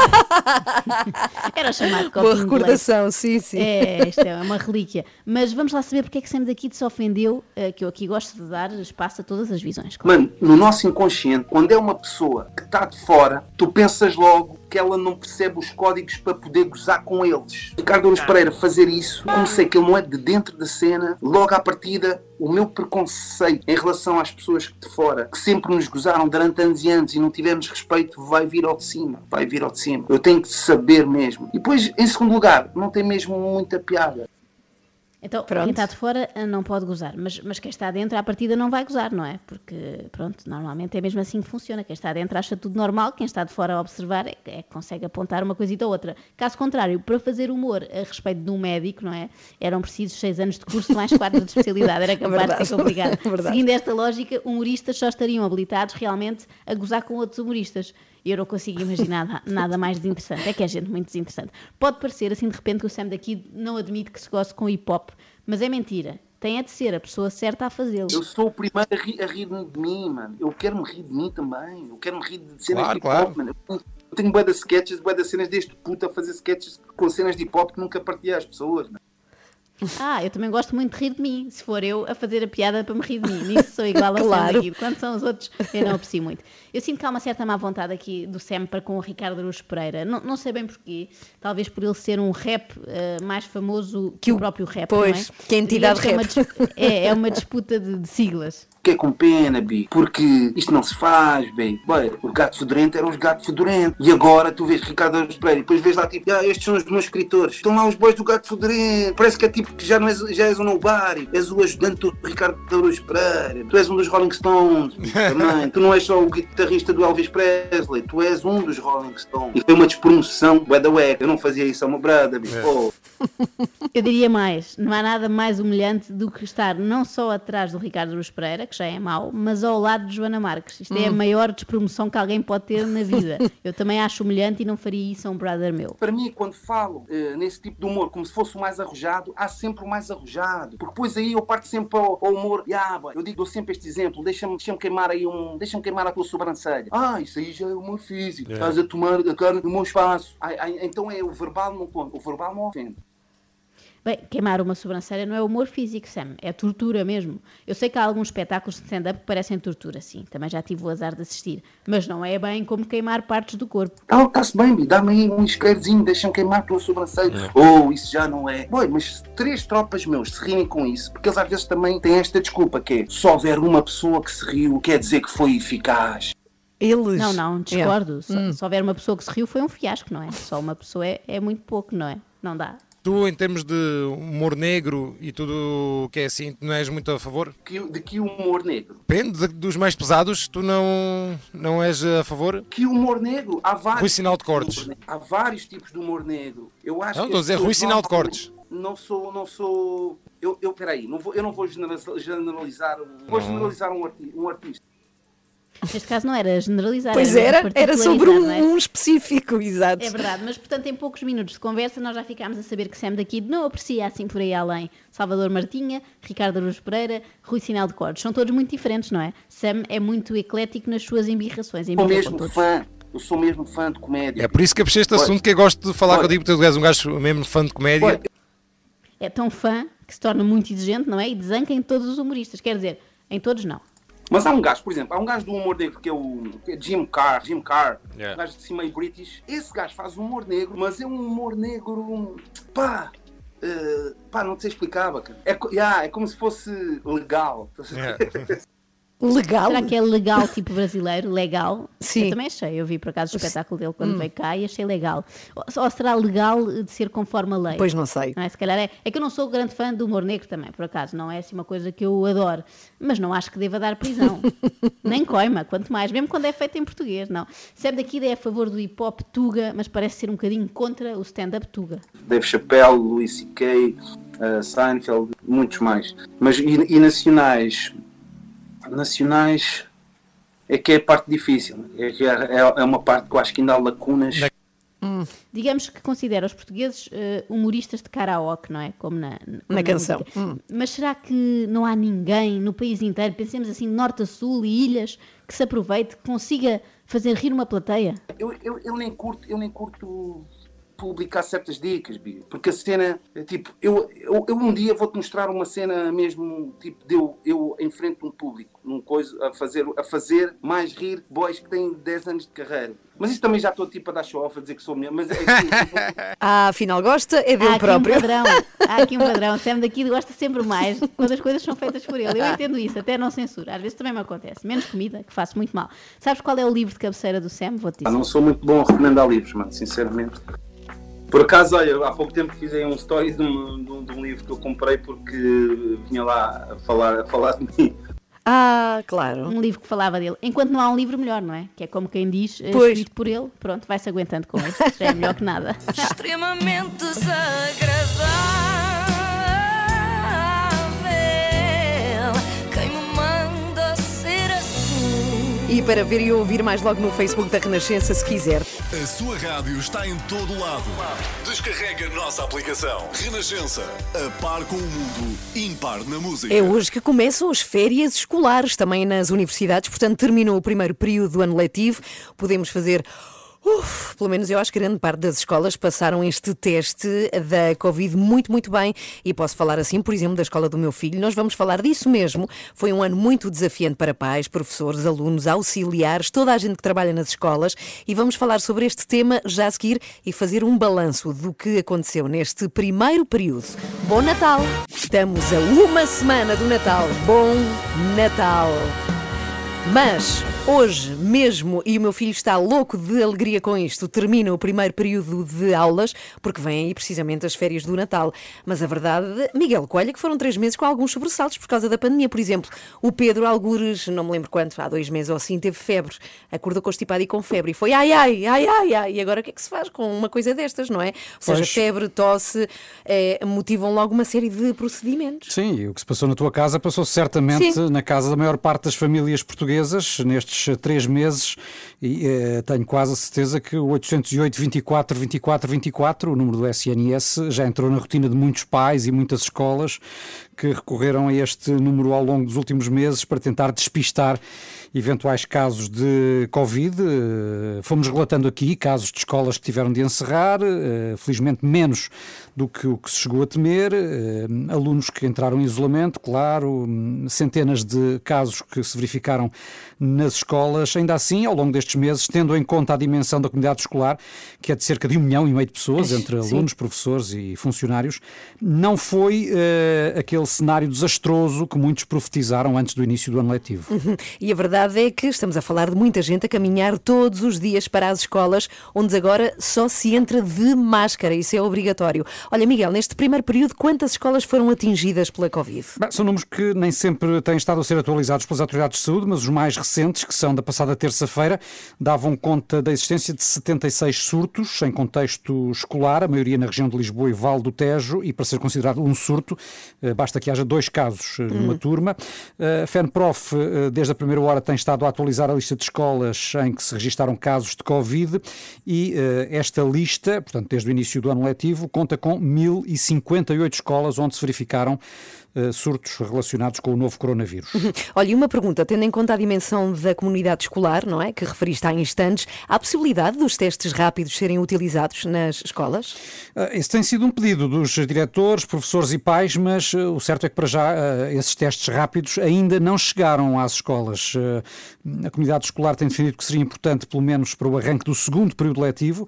Era chamado Boa copinho de recordação, leite. sim, sim. É, isto é uma relíquia. Mas vamos lá saber porque é que Sam da Kid se ofendeu, eh, que eu aqui gosto de dar espaço a todas as visões. claro. Mano, no nosso inconsciente, quando é uma pessoa que está de fora, tu pensas logo que ela não percebe os códigos para poder gozar com eles. Ricardo Aruz Pereira fazer isso, como sei que ele não é de dentro da cena, logo à partida, o meu preconceito em relação às pessoas que de fora, que sempre nos gozaram durante anos e anos e não tivemos respeito, vai vir ao de cima. Vai vir ao de cima. Eu tenho que saber mesmo. E depois, em segundo lugar, não tem mesmo muita piada. Então, Pronto. quem está de fora eh, não pode gozar, mas, mas quem está dentro, à partida, não vai gozar, não é? Porque, pronto, normalmente é mesmo assim que funciona. Quem está dentro acha tudo normal, quem está de fora a observar é, que- é que consegue apontar uma coisita ou outra. Caso contrário, para fazer humor a respeito de um médico, não é? Eram precisos seis anos de curso mais quatro de especialidade, era capaz de verdade. ser complicado. Verdade. Seguindo esta lógica, humoristas só estariam habilitados realmente a gozar com outros humoristas. Eu não consigo imaginar nada, mais desinteressante. É que é gente muito desinteressante. Pode parecer assim de repente que o Sam daqui não admite que se goste com hip hop, mas é mentira. Tem é de ser a pessoa certa a fazê-lo. Eu sou o primeiro a, ri- a rir-me de mim, mano. Eu quero-me rir de mim também. Eu quero-me rir de cenas Claro, de hip hop, claro. mano. Eu tenho- Eu tenho bué de sketches, bué de cenas deste puto a fazer sketches com cenas de hip hop que nunca partilhei às pessoas, mano. Ah, eu também gosto muito de rir de mim. Se for eu a fazer a piada para me rir de mim, nisso sou igual ao Claro. Sam. Quando são os outros, eu não aprecio muito. Eu sinto que há uma certa má vontade aqui do Sam para com o Ricardo Araújo Pereira. Não, não sei bem porquê. Talvez por ele ser um rap eh, mais famoso que, Que o próprio rap. pois, não é? que a entidade rap. É uma, é, é uma disputa de, de siglas. Fiquei com pena, bi, porque isto não se faz, bem. Bem, os gatos fedorentos eram os gatos fedorentos. E agora tu vês Ricardo Araújo Pereira e depois vês lá tipo, ah, estes são os meus escritores. Estão lá os boys do gato fedorento. Parece que é tipo que já, não és, já és um nobody. És o ajudante do Ricardo Araújo Pereira. Tu és um dos Rolling Stones. Também. tu não és só o guitarrista do Elvis Presley. Tu és um dos Rolling Stones. E foi uma despromoção. Ué da Eu não fazia isso a uma brada, bi. Pô. Eu diria mais, não há nada mais humilhante do que estar não só atrás do Ricardo Araújo Pereira, que já é mau, mas ao lado de Joana Marques. Isto é a Hum. maior despromoção que alguém pode ter na vida. Eu também acho humilhante e não faria isso a um brother meu. Para mim, quando falo eh, nesse tipo de humor, como se fosse o mais arrojado, há sempre o mais arrojado. Porque depois aí eu parto sempre ao, ao humor. "Ya, boy", eu digo, dou sempre este exemplo, deixa-me deixa queimar aí um. Deixa-me queimar a tua sobrancelha. Ah, isso aí já é humor físico. É. Estás a tomar a cara do meu espaço. Ai, ai, então é o verbal não conta. O verbal não ofende. Bem, queimar uma sobrancelha não é humor físico, Sam, é tortura mesmo. Eu sei que há alguns espetáculos de stand-up que parecem tortura, sim, também já tive o azar de assistir, mas não é bem como queimar partes do corpo. Ah, está-se bem, dá-me aí um isqueirozinho, deixa-me queimar a tua sobrancelha. Oh, isso já não é. Boi, mas se três tropas meus se rirem com isso, porque eles às vezes também têm esta desculpa que é só houver uma pessoa que se riu, quer dizer que foi eficaz. Eles. Não, não, discordo. Se, Hum. se houver uma pessoa que se riu, foi um fiasco, não é? Só uma pessoa é, é muito pouco, não é? Não dá. Tu, em termos de humor negro e tudo o que é assim, tu não és muito a favor? Que- de que humor negro? Depende de- dos mais pesados, tu não, não és a favor? Que humor negro? Há vários. Rui Sinal de Cortes. negro. Há vários tipos de humor negro. Eu acho Não, que estou a dizer Rui Sinal de Cortes. Não sou, não sou. Eu, eu peraí, não vou, eu não vou generaliza- generalizar. um- Vou generalizar um, arti- um artista. Neste caso não era generalizar. Pois mesmo era, era sobre um, é? um específico, exato. É verdade, mas portanto em poucos minutos de conversa nós já ficámos a saber que Sam daqui não aprecia assim por aí além Salvador Martinha, Ricardo Araújo Pereira, Rui Sinal de Cordes. São todos muito diferentes, não é? Sam é muito eclético nas suas embirrações. Sou embirra com mesmo todos. fã. Eu sou mesmo fã de comédia. É por isso que apostei este assunto que eu gosto de falar olha, contigo, porque tu és um gajo mesmo fã de comédia. É tão fã que se torna muito exigente, não é? E desanca em todos os humoristas. Quer dizer, em todos não. Mas há um gajo, por exemplo, há um gajo do humor negro que é o que é Jim Carr, Jim Carr, Yeah. um gajo de cima meio British. Esse gajo faz humor negro, mas é um humor negro, pá, eh, pá, não te sei explicar, bacana. É, yeah, é como se fosse legal. Legal? Será que é legal tipo brasileiro? Legal? Sim. Eu também achei. Eu vi por acaso o espetáculo dele quando Hum. veio cá e achei legal. Ou, ou será legal de ser conforme a lei? Pois não sei. Não é? Se calhar é. É que eu não sou grande fã do humor negro também, por acaso. Não é assim uma coisa que eu adoro. Mas não acho que deva dar prisão. Nem coima, quanto mais. Mesmo quando é feito em português, não. Sam daqui é a favor do hip hop Tuga, mas parece ser um bocadinho contra o stand-up Tuga. Dave Chappelle, Louis C.K., eh, Seinfeld, muitos mais. Mas e, e nacionais? Nacionais é que é a parte difícil. É, que é, é uma parte que eu acho que ainda há lacunas. Digamos que considera os portugueses eh, humoristas de karaoke, não é? Como na, como Na canção. música. Hum. Mas será que não há ninguém no país inteiro, pensemos assim, norte a sul e ilhas, que se aproveite, que consiga fazer rir uma plateia? Eu, eu, eu nem curto, eu nem curto publicar certas dicas, Bia, porque a cena, é tipo, eu, eu, eu um dia vou-te mostrar uma cena mesmo, tipo, de eu, eu em frente a um público, num coisa, a fazer, a fazer mais rir boys que têm 10 anos de carreira. Mas isso também já estou tipo a dar show off, a dizer que sou minha, mas é que, Ah, afinal gosta, é Há dele aqui próprio. um padrão, há aqui um padrão. Sam daqui gosta sempre mais quando as coisas são feitas por ele. Eu entendo isso, até não censura. Às vezes também me acontece. Menos comida, que faço muito mal. Sabes qual é o livro de cabeceira do Sam? Vou-te Ah, dizer. não sou muito bom a recomendar livros, mano, sinceramente. Por acaso, olha, há pouco tempo fiz aí um story de um, de um- de um livro que eu comprei porque vinha lá a falar, a falar de mim. Ah, claro. Um livro que falava dele. Enquanto não há um livro melhor, não é? Que é como quem diz, eh, Pois. escrito por ele, pronto, vai-se aguentando com isso. Já é melhor que nada. extremamente desagradável. E para ver e ouvir mais logo no Facebook da Renascença, se quiser. A sua rádio está em todo lado. Descarrega a nossa aplicação. Renascença. A par com o mundo, impar na música. É hoje que começam as férias escolares, também nas universidades, portanto terminou o primeiro período do ano letivo. Podemos fazer Uf, pelo menos eu acho que grande parte das escolas passaram este teste da Covid muito, muito bem. E posso falar assim, por exemplo, da escola do meu filho. Nós vamos falar disso mesmo. Foi um ano muito desafiante para pais, professores, alunos, auxiliares, toda a gente que trabalha nas escolas. E vamos falar sobre este tema já a seguir e fazer um balanço do que aconteceu neste primeiro período. Bom Natal! Estamos a uma semana do Natal. Bom Natal! Mas hoje mesmo, e o meu filho está louco de alegria com isto, termina o primeiro período de aulas, porque vêm aí precisamente as férias do Natal. Mas a verdade, Miguel Coelho, que foram três meses com alguns sobressaltos por causa da pandemia. Por exemplo, o Pedro Algures, não me lembro quanto, há dois meses ou assim, teve febre, acordou constipado e com febre, e foi ai, ai, ai, ai, ai. E agora o que é que se faz com uma coisa destas, não é? Ou seja, Pois. febre, tosse, eh, motivam logo uma série de procedimentos. Sim, e o que se passou na tua casa passou certamente Sim. na casa da maior parte das famílias portuguesas nestes eh, três meses e eh, tenho quase a certeza que o 808 24 24 24, o número do SNS, já entrou na rotina de muitos pais e muitas escolas que recorreram a este número ao longo dos últimos meses para tentar despistar eventuais casos de Covid. Eh, Fomos relatando aqui casos de escolas que tiveram de encerrar, felizmente menos do que o que se chegou a temer, eh, alunos que entraram em isolamento, claro, centenas de casos que se verificaram nas escolas. Ainda assim, ao longo destes meses, tendo em conta a dimensão da comunidade escolar, que é de cerca de um milhão e meio de pessoas, entre Sim. alunos, professores e funcionários, não foi eh, aquele cenário desastroso que muitos profetizaram antes do início do ano letivo. Uhum. E a verdade é que estamos a falar de muita gente a caminhar todos os dias para as escolas, onde agora só se entra de máscara, isso é obrigatório. Olha, Miguel, neste primeiro período, quantas escolas foram atingidas pela Covid? Bem, são números que nem sempre têm estado a ser atualizados pelas autoridades de saúde, mas os mais recentes, que são da passada terça-feira, davam conta da existência de 76 surtos em contexto escolar, a maioria na região de Lisboa e Vale do Tejo, e para ser considerado um surto, eh, basta que haja dois casos eh, numa Hum. turma. A FENPROF, eh, desde a primeira hora, tem estado a atualizar a lista de escolas em que se registaram casos de Covid e esta lista, portanto, desde o início do ano letivo, conta com 1058 escolas onde se verificaram eh, surtos relacionados com o novo coronavírus. Uhum. Olha, e uma pergunta, tendo em conta a dimensão da comunidade escolar, não é? Que referiste há instantes, há possibilidade dos testes rápidos serem utilizados nas escolas? Uh, Esse tem sido um pedido dos diretores, professores e pais, mas uh, o certo é que para já uh, esses testes rápidos ainda não chegaram às escolas. A comunidade escolar tem defendido que seria importante, pelo menos para o arranque do segundo período letivo.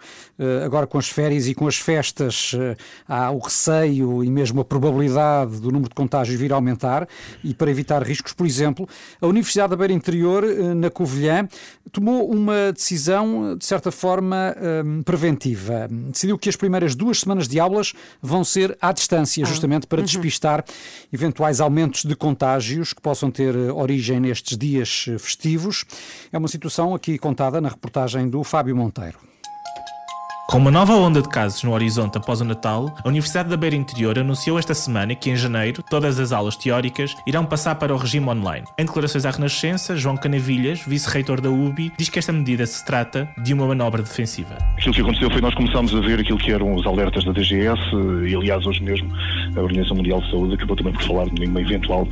Agora, com as férias e com as festas, há o receio e mesmo a probabilidade do número de contágios vir a aumentar. E para evitar riscos, por exemplo, a Universidade da Beira Interior, uh, na Covilhã, tomou uma decisão, de certa forma, um, preventiva. Decidiu que as primeiras duas semanas de aulas vão ser à distância, justamente para uhum. despistar eventuais aumentos de contágios que possam ter eh, origem nestes dias eh, festivos. É uma situação aqui contada na reportagem do Fábio Monteiro. Com uma nova onda de casos no horizonte após o Natal, a Universidade da Beira Interior anunciou esta semana que em janeiro todas as aulas teóricas irão passar para o regime online. Em declarações à Renascença, João Canavilhas, vice-reitor da UBI, diz que esta medida se trata de uma manobra defensiva. Aquilo que aconteceu foi nós começámos a ver aquilo que eram os alertas da DGS e, aliás, hoje mesmo a Organização Mundial de Saúde acabou também por falar de uma eventual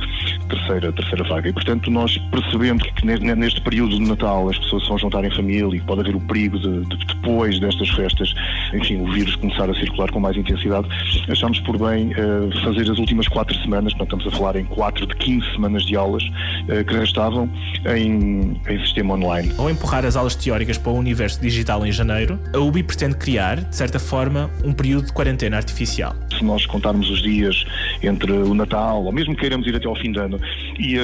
terceira, terceira vaga. E, portanto, nós percebendo que ne- ne- neste período de Natal as pessoas se vão juntar em família e pode haver o perigo de, de depois destas festas, enfim, o vírus começar a circular com mais intensidade, achámos por bem eh, fazer as últimas quatro semanas, portanto, estamos a falar em quatro de 15 semanas de aulas eh, que restavam em, em sistema online. Ao empurrar as aulas teóricas para o universo digital em janeiro, a UBI pretende criar, de certa forma, um período de quarentena artificial. se nós contarmos os dias entre o Natal, ou mesmo queiramos ir até ao fim de ano, e a,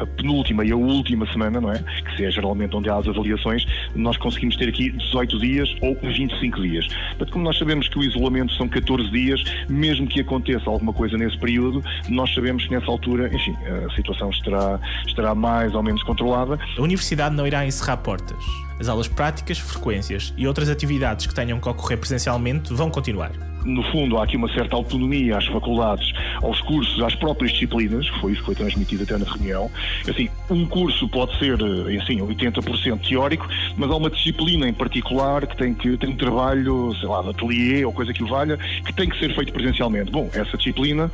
a- a penúltima e a última semana, não é? Que é geralmente onde há as avaliações, nós conseguimos ter aqui 18 dias ou 25 dias. Portanto, como nós sabemos que o isolamento são 14 dias, mesmo que aconteça alguma coisa nesse período, nós sabemos que nessa altura, enfim, a situação estará, estará mais ou menos controlada. A universidade não irá encerrar portas. As aulas práticas, frequências e outras atividades que tenham que ocorrer presencialmente vão continuar. No fundo, há aqui uma certa autonomia às faculdades, aos cursos, às próprias disciplinas, foi isso que foi transmitido até na reunião. Assim, um curso pode ser, eh, assim, 80% teórico, mas há uma disciplina em particular que tem que tem um trabalho, sei lá, de ateliê ou coisa que o valha, que tem que ser feito presencialmente. Bom, essa disciplina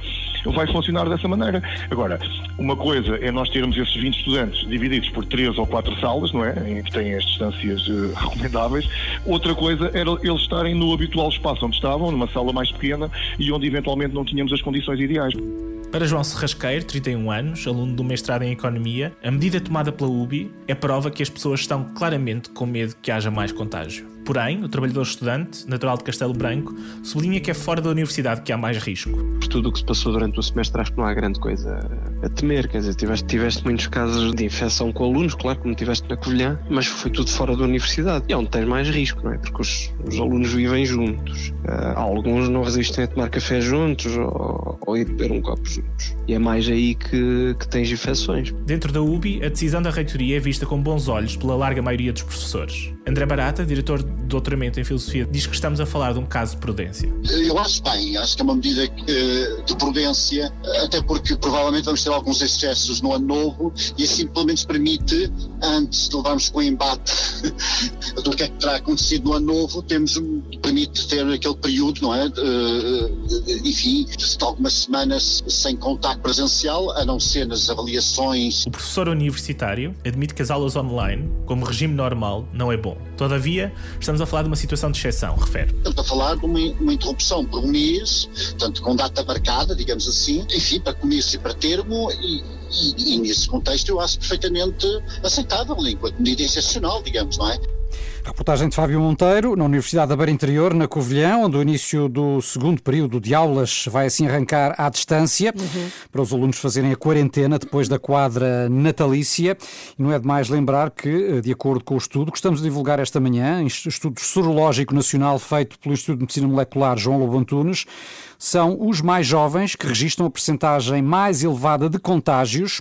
vai funcionar dessa maneira. Agora, uma coisa é nós termos esses 20 estudantes divididos por três ou quatro salas, não é? Em que têm as distâncias eh, recomendáveis. Outra coisa era eles estarem no habitual espaço onde estavam, numa sala mais pequena e onde eventualmente não tínhamos as condições ideais. Para João Serrasqueiro, 31 anos, aluno do mestrado em Economia, a medida tomada pela UBI é prova que as pessoas estão claramente com medo que haja mais contágio. Porém, o trabalhador estudante, natural de Castelo Branco, sublinha que é fora da universidade que há mais risco. Por tudo o que se passou durante o semestre, acho que não há grande coisa a temer. Quer dizer, tiveste, tiveste muitos casos de infecção com alunos, claro, como tiveste na Covilhã, mas foi tudo fora da universidade. E é onde tens mais risco, não é? Porque os, os alunos vivem juntos. Uh, alguns não resistem a tomar café juntos ou, ou ir beber um copo juntos. E é mais aí que, que tens infecções. Dentro da UBI, a decisão da reitoria é vista com bons olhos pela larga maioria dos professores. André Barata, diretor de doutoramento em filosofia, diz que estamos a falar de um caso de prudência. Eu acho bem, acho que é uma medida de prudência, até porque provavelmente vamos ter alguns excessos no ano novo e assim pelo menos permite, antes de levarmos com o embate do que é que terá acontecido no ano novo, temos, permite ter aquele período, não é? Enfim, de algumas semanas sem contacto presencial, a não ser nas avaliações. O professor universitário admite que as aulas online, como regime normal, não é bom. Todavia, estamos a falar de uma situação de exceção, refere. Estamos a falar de uma, uma interrupção por um mês, portanto, com data marcada, digamos assim, enfim, para começo e para termo, e, e, e nesse contexto eu acho perfeitamente aceitável, enquanto medida excepcional, digamos, não é? Reportagem de Fábio Monteiro, na Universidade da Beira Interior, na Covilhã, onde o início do segundo período de aulas vai assim arrancar à distância, uhum. para os alunos fazerem a quarentena depois da quadra natalícia. E não é demais lembrar que, eh, de acordo com o estudo que estamos a divulgar esta manhã, estudo sorológico nacional feito pelo Instituto de Medicina Molecular João Lobo Antunes, são os mais jovens que registram a percentagem mais elevada de contágios.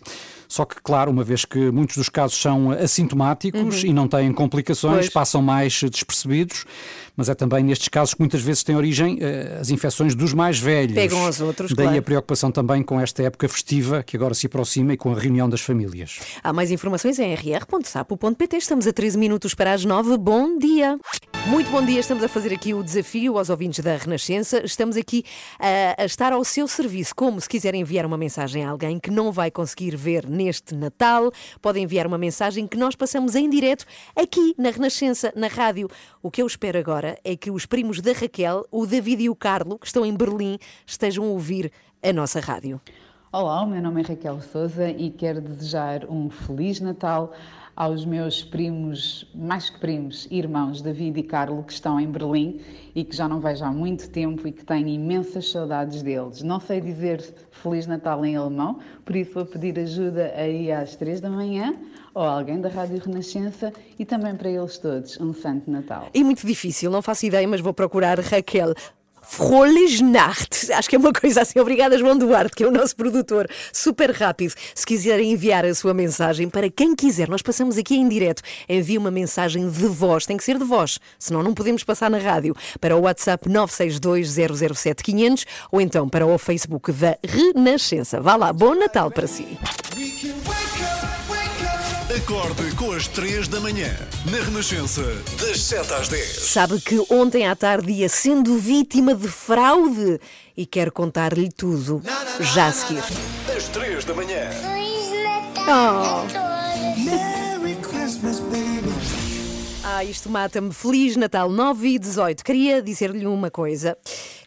Só que, claro, uma vez que muitos dos casos são assintomáticos uhum. e não têm complicações, pois. passam mais despercebidos, mas é também nestes casos que muitas vezes têm origem uh, as infecções dos mais velhos. Pegam aos outros, Daí claro. a preocupação também com esta época festiva que agora se aproxima e com a reunião das famílias. Há mais informações em rr.sapo.pt. Estamos a 13 minutos para as 9. Bom dia! Muito bom dia, estamos a fazer aqui o desafio aos ouvintes da Renascença. Estamos aqui a, a, estar ao seu serviço. Como se quiserem enviar uma mensagem a alguém que não vai conseguir ver neste Natal, podem enviar uma mensagem que nós passamos em direto aqui na Renascença, na rádio. O que eu espero agora é que os primos da Raquel, o David e o Carlo, que estão em Berlim, estejam a ouvir a nossa rádio. Olá, o meu nome é Raquel Souza e quero desejar um Feliz Natal aos meus primos, mais que primos, irmãos David e Carlo, que estão em Berlim e que já não vejo há muito tempo e que tenho imensas saudades deles. Não sei dizer Feliz Natal em alemão, por isso vou pedir ajuda aí às três da manhã ou alguém da Rádio Renascença e também para eles todos um Santo Natal. É muito difícil, não faço ideia, mas vou procurar Raquel. Frohes Nacht. Acho que é uma coisa assim. Obrigada, João Duarte, que é o nosso produtor. Super rápido. Se quiserem enviar a sua mensagem para quem quiser, nós passamos aqui em direto. Envie uma mensagem de voz. Tem que ser de voz, senão não podemos passar na rádio. Para o WhatsApp 962007500 ou então para o Facebook da Renascença. Vá lá. Bom Natal para si. Acorde com as 3 da manhã, na Renascença, das 7 às 10. Sabe que ontem à tarde ia sendo vítima de fraude e quero contar-lhe tudo já a seguir. Às 3 da manhã. Oh. Isto mata-me. Feliz Natal 9 e 18. Queria dizer-lhe uma coisa.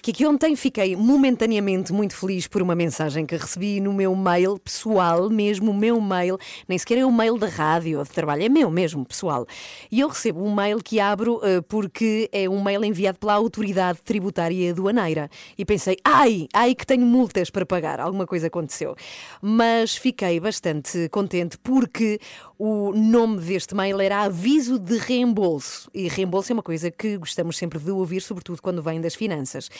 Que aqui ontem fiquei momentaneamente muito feliz por uma mensagem que recebi no meu mail pessoal, mesmo o meu mail, nem sequer é o mail da rádio ou de trabalho, é meu mesmo, pessoal. E eu recebo um mail que abro uh, porque é um mail enviado pela Autoridade Tributária Aduaneira. E pensei, ai, ai que tenho multas para pagar, alguma coisa aconteceu. Mas fiquei bastante contente porque o nome deste mail era aviso de reembolso. E reembolso é uma coisa que gostamos sempre de ouvir, sobretudo quando vem das finanças.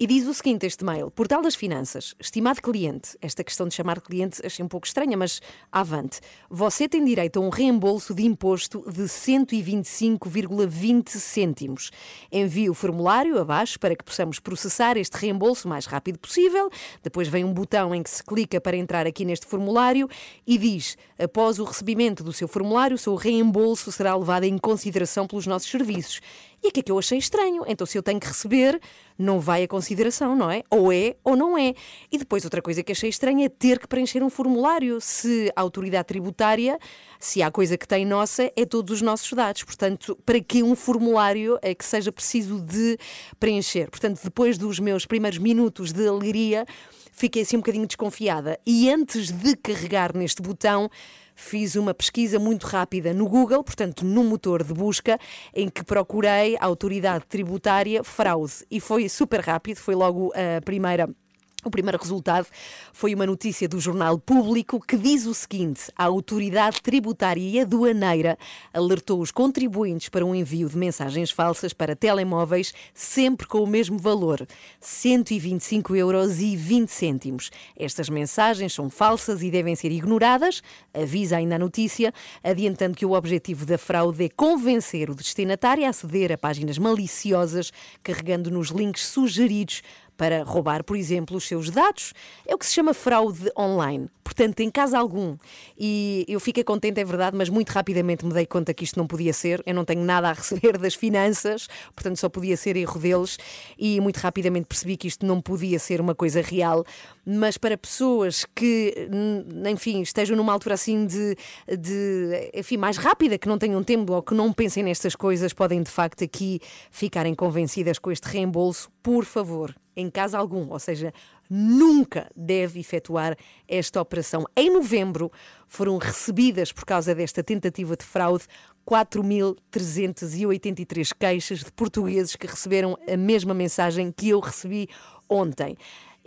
E diz o seguinte este mail: Portal das Finanças, estimado cliente, esta questão de chamar cliente achei um pouco estranha, mas avante. Você tem direito a um reembolso de imposto de 125,20 cêntimos. Envie o formulário abaixo para que possamos processar este reembolso o mais rápido possível. Depois vem um botão em que se clica para entrar aqui neste formulário e diz: após o recebimento do seu formulário, o seu reembolso será levado em consideração pelos nossos serviços. E aqui é que eu achei estranho. Então, se eu tenho que receber, não vai a consideração, não é? Ou é ou não é. E depois, outra coisa que achei estranha é ter que preencher um formulário. Se a autoridade tributária, se há coisa que tem nossa, é todos os nossos dados. Portanto, para que um formulário é que seja preciso de preencher? Portanto, depois dos meus primeiros minutos de alegria, fiquei assim um bocadinho desconfiada. E antes de carregar neste botão, fiz uma pesquisa muito rápida no Google, portanto, no motor de busca, em que procurei a autoridade tributária fraude. E foi super rápido, foi logo a primeira. O primeiro resultado foi uma notícia do Jornal Público que diz o seguinte: a Autoridade Tributária e Aduaneira alertou os contribuintes para um envio de mensagens falsas para telemóveis, sempre com o mesmo valor, 125 euros e 20 cêntimos. Estas mensagens são falsas e devem ser ignoradas, avisa ainda a notícia, adiantando que o objetivo da fraude é convencer o destinatário a aceder a páginas maliciosas, carregando nos links sugeridos para roubar, por exemplo, os seus dados. É o que se chama fraude online. Portanto, em caso algum, e eu fiquei contente, é verdade, mas muito rapidamente me dei conta que isto não podia ser. Eu não tenho nada a receber das finanças, portanto, só podia ser erro deles. E muito rapidamente percebi que isto não podia ser uma coisa real. Mas para pessoas que, enfim, estejam numa altura assim de, de enfim, mais rápida, que não tenham tempo ou que não pensem nestas coisas, podem de facto aqui ficarem convencidas com este reembolso. Por favor, em caso algum, ou seja, nunca deve efetuar esta operação. Em novembro foram recebidas, por causa desta tentativa de fraude, 4.383 queixas de portugueses que receberam a mesma mensagem que eu recebi ontem.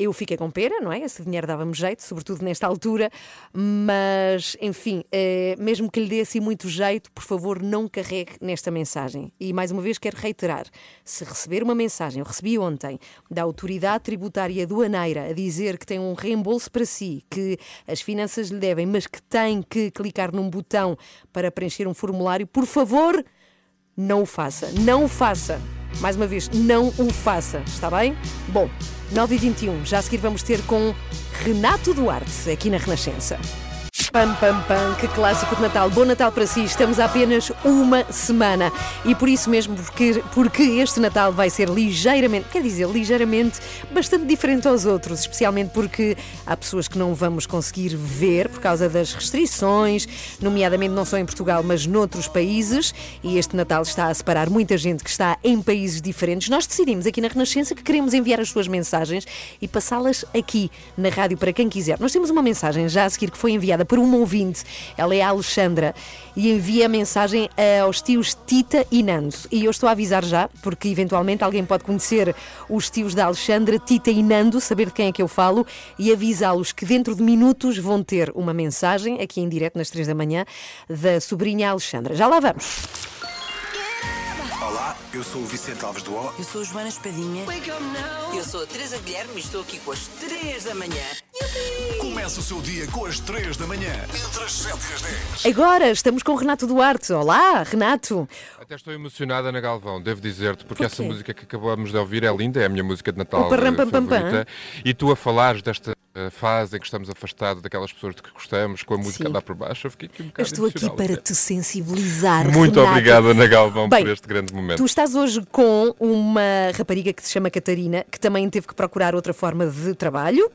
Eu fiquei com pena, não é? Esse dinheiro dava-me jeito, sobretudo nesta altura, mas, enfim, eh, mesmo que lhe dê assim muito jeito, por favor, não carregue nesta mensagem. E mais uma vez quero reiterar: se receber uma mensagem, eu recebi ontem, da Autoridade Tributária Aduaneira a dizer que tem um reembolso para si, que as finanças lhe devem, mas que tem que clicar num botão para preencher um formulário, por favor, não o faça. Não o faça. Mais uma vez, não o faça, está bem? Bom, 9 e 21 já a seguir vamos ter com Renato Duarte, aqui na Renascença. Pam, pam, pam, que clássico de Natal. Bom Natal para si. Estamos há apenas uma semana. E por isso mesmo, porque, porque este Natal vai ser ligeiramente, quer dizer, ligeiramente, bastante diferente aos outros, especialmente porque há pessoas que não vamos conseguir ver por causa das restrições, nomeadamente não só em Portugal, mas noutros países. E este Natal está a separar muita gente que está em países diferentes. Nós decidimos aqui na Renascença que queremos enviar as suas mensagens e passá-las aqui na rádio para quem quiser. Nós temos uma mensagem já a seguir que foi enviada por uma ouvinte, ela é a Alexandra, e envia a mensagem aos tios Tita e Nando. E eu estou a avisar já, porque eventualmente alguém pode conhecer os tios da Alexandra, Tita e Nando, saber de quem é que eu falo, e avisá-los que dentro de minutos vão ter uma mensagem, aqui em direto nas três da manhã, da sobrinha Alexandra. Já lá vamos. Olá, eu sou o Vicente Alves do O. Eu sou a Joana Espadinha. Eu sou a Teresa Guilherme e estou aqui com as 3 da manhã. Começa o seu dia com as 3 da manhã, entre as 7 e as 10. Agora estamos com Renato Duarte. Olá, Renato. Até estou emocionada na Galvão, devo dizer-te, porque Por essa música que acabamos de ouvir é linda, é a minha música de Natal O parram, eh, pam, pam, pam. favorita. E tu a falares desta eh, fase em que estamos afastados daquelas pessoas de que gostamos, com a música Sim. dar por baixo, eu fiquei aqui um bocado estou aqui para te sensibilizar. Muito Renato. obrigado, Ana Galvão, Bem, por este grande momento. Tu estás hoje com uma rapariga que se chama Catarina, que também teve que procurar outra forma de trabalho.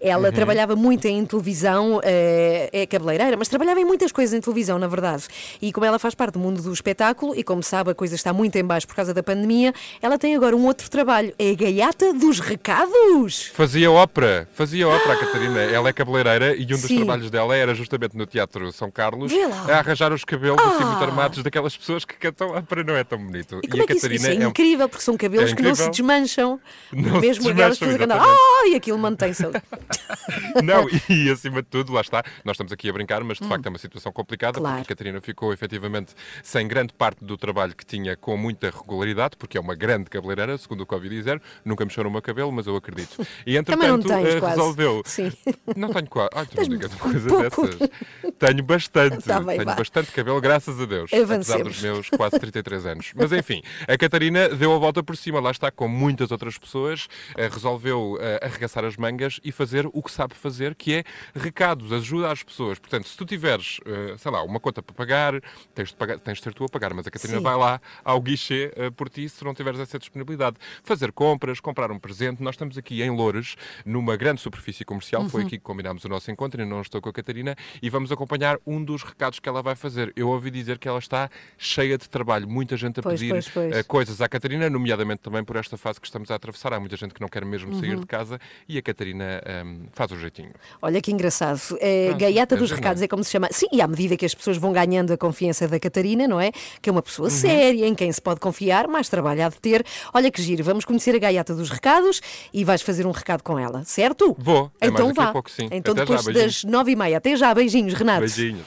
Ela Uhum. trabalhava muito em televisão, eh, é cabeleireira, mas trabalhava em muitas coisas em televisão, na verdade. E como ela faz parte do mundo do espetáculo, e como sabe, a coisa está muito em baixo por causa da pandemia, ela tem agora um outro trabalho. É a gaiata dos recados. Fazia ópera, fazia ópera a Catarina. Ela é cabeleireira e um dos Sim. trabalhos dela era justamente no Teatro São Carlos a arranjar os cabelos assim Ah. muito armados daquelas pessoas que cantam ópera, não é tão bonito. E como é que isso, isso é um- incrível, porque são cabelos É que não se desmancham. Não se Mesmo aquelas desmancham, pessoas que exatamente. ah, e aquilo mantém-se. Não, e acima de tudo, lá está, nós estamos aqui a brincar, mas de facto é uma situação complicada, Hum. Claro. porque a Catarina ficou efetivamente sem grande parte do trabalho que tinha com muita regularidade, porque é uma grande cabeleireira, segundo o que ouvi dizer, nunca mexeu no meu cabelo, mas eu acredito. E entretanto eh, resolveu eu? Sim. Não tenho quase. Ai, tu não Tens digas uma coisa pouco. dessas. Tenho bastante. Tá bem, tenho vá. bastante cabelo, graças a Deus. Avancemos. Apesar dos meus quase 33 anos. Mas enfim, a Catarina deu a volta por cima. Lá está, com muitas outras pessoas, eh, resolveu eh, arregaçar as mangas e fazer o que sabe fazer, que é recados, ajuda às pessoas. Portanto, se tu tiveres, eh, sei lá, uma conta para pagar, tens de, pagar, tens de ser tu a pagar, mas a Catarina Sim. vai lá ao guichê por ti se não tiveres essa disponibilidade. Fazer compras, comprar um presente. Nós estamos aqui em Loures, numa grande superfície comercial. Foi Uhum. aqui que combinámos o nosso encontro e não estou com a Catarina. E vamos acompanhar um dos recados que ela vai fazer. Eu ouvi dizer que ela está cheia de trabalho, muita gente a Pois, pedir pois, pois. eh, coisas à Catarina, nomeadamente também por esta fase que estamos a atravessar. Há muita gente que não quer mesmo sair Uhum. de casa e a Catarina ehm, faz o jeitinho. Olha que engraçado. É, Pronto, gaiata é dos recados é como se chama. Sim, e à medida que as pessoas vão ganhando a confiança da Catarina, não é? Que é uma pessoa Uhum. séria, em quem se pode confiar, mais trabalho há de ter. Olha que giro, vamos conhecer a gaiata dos recados e vais fazer um recado com ela, certo? Vou, é então mais daqui a vá. pouco, sim. Então Até já, depois beijinhos. das nove e meia. Até já, beijinhos, Renato. Beijinhos.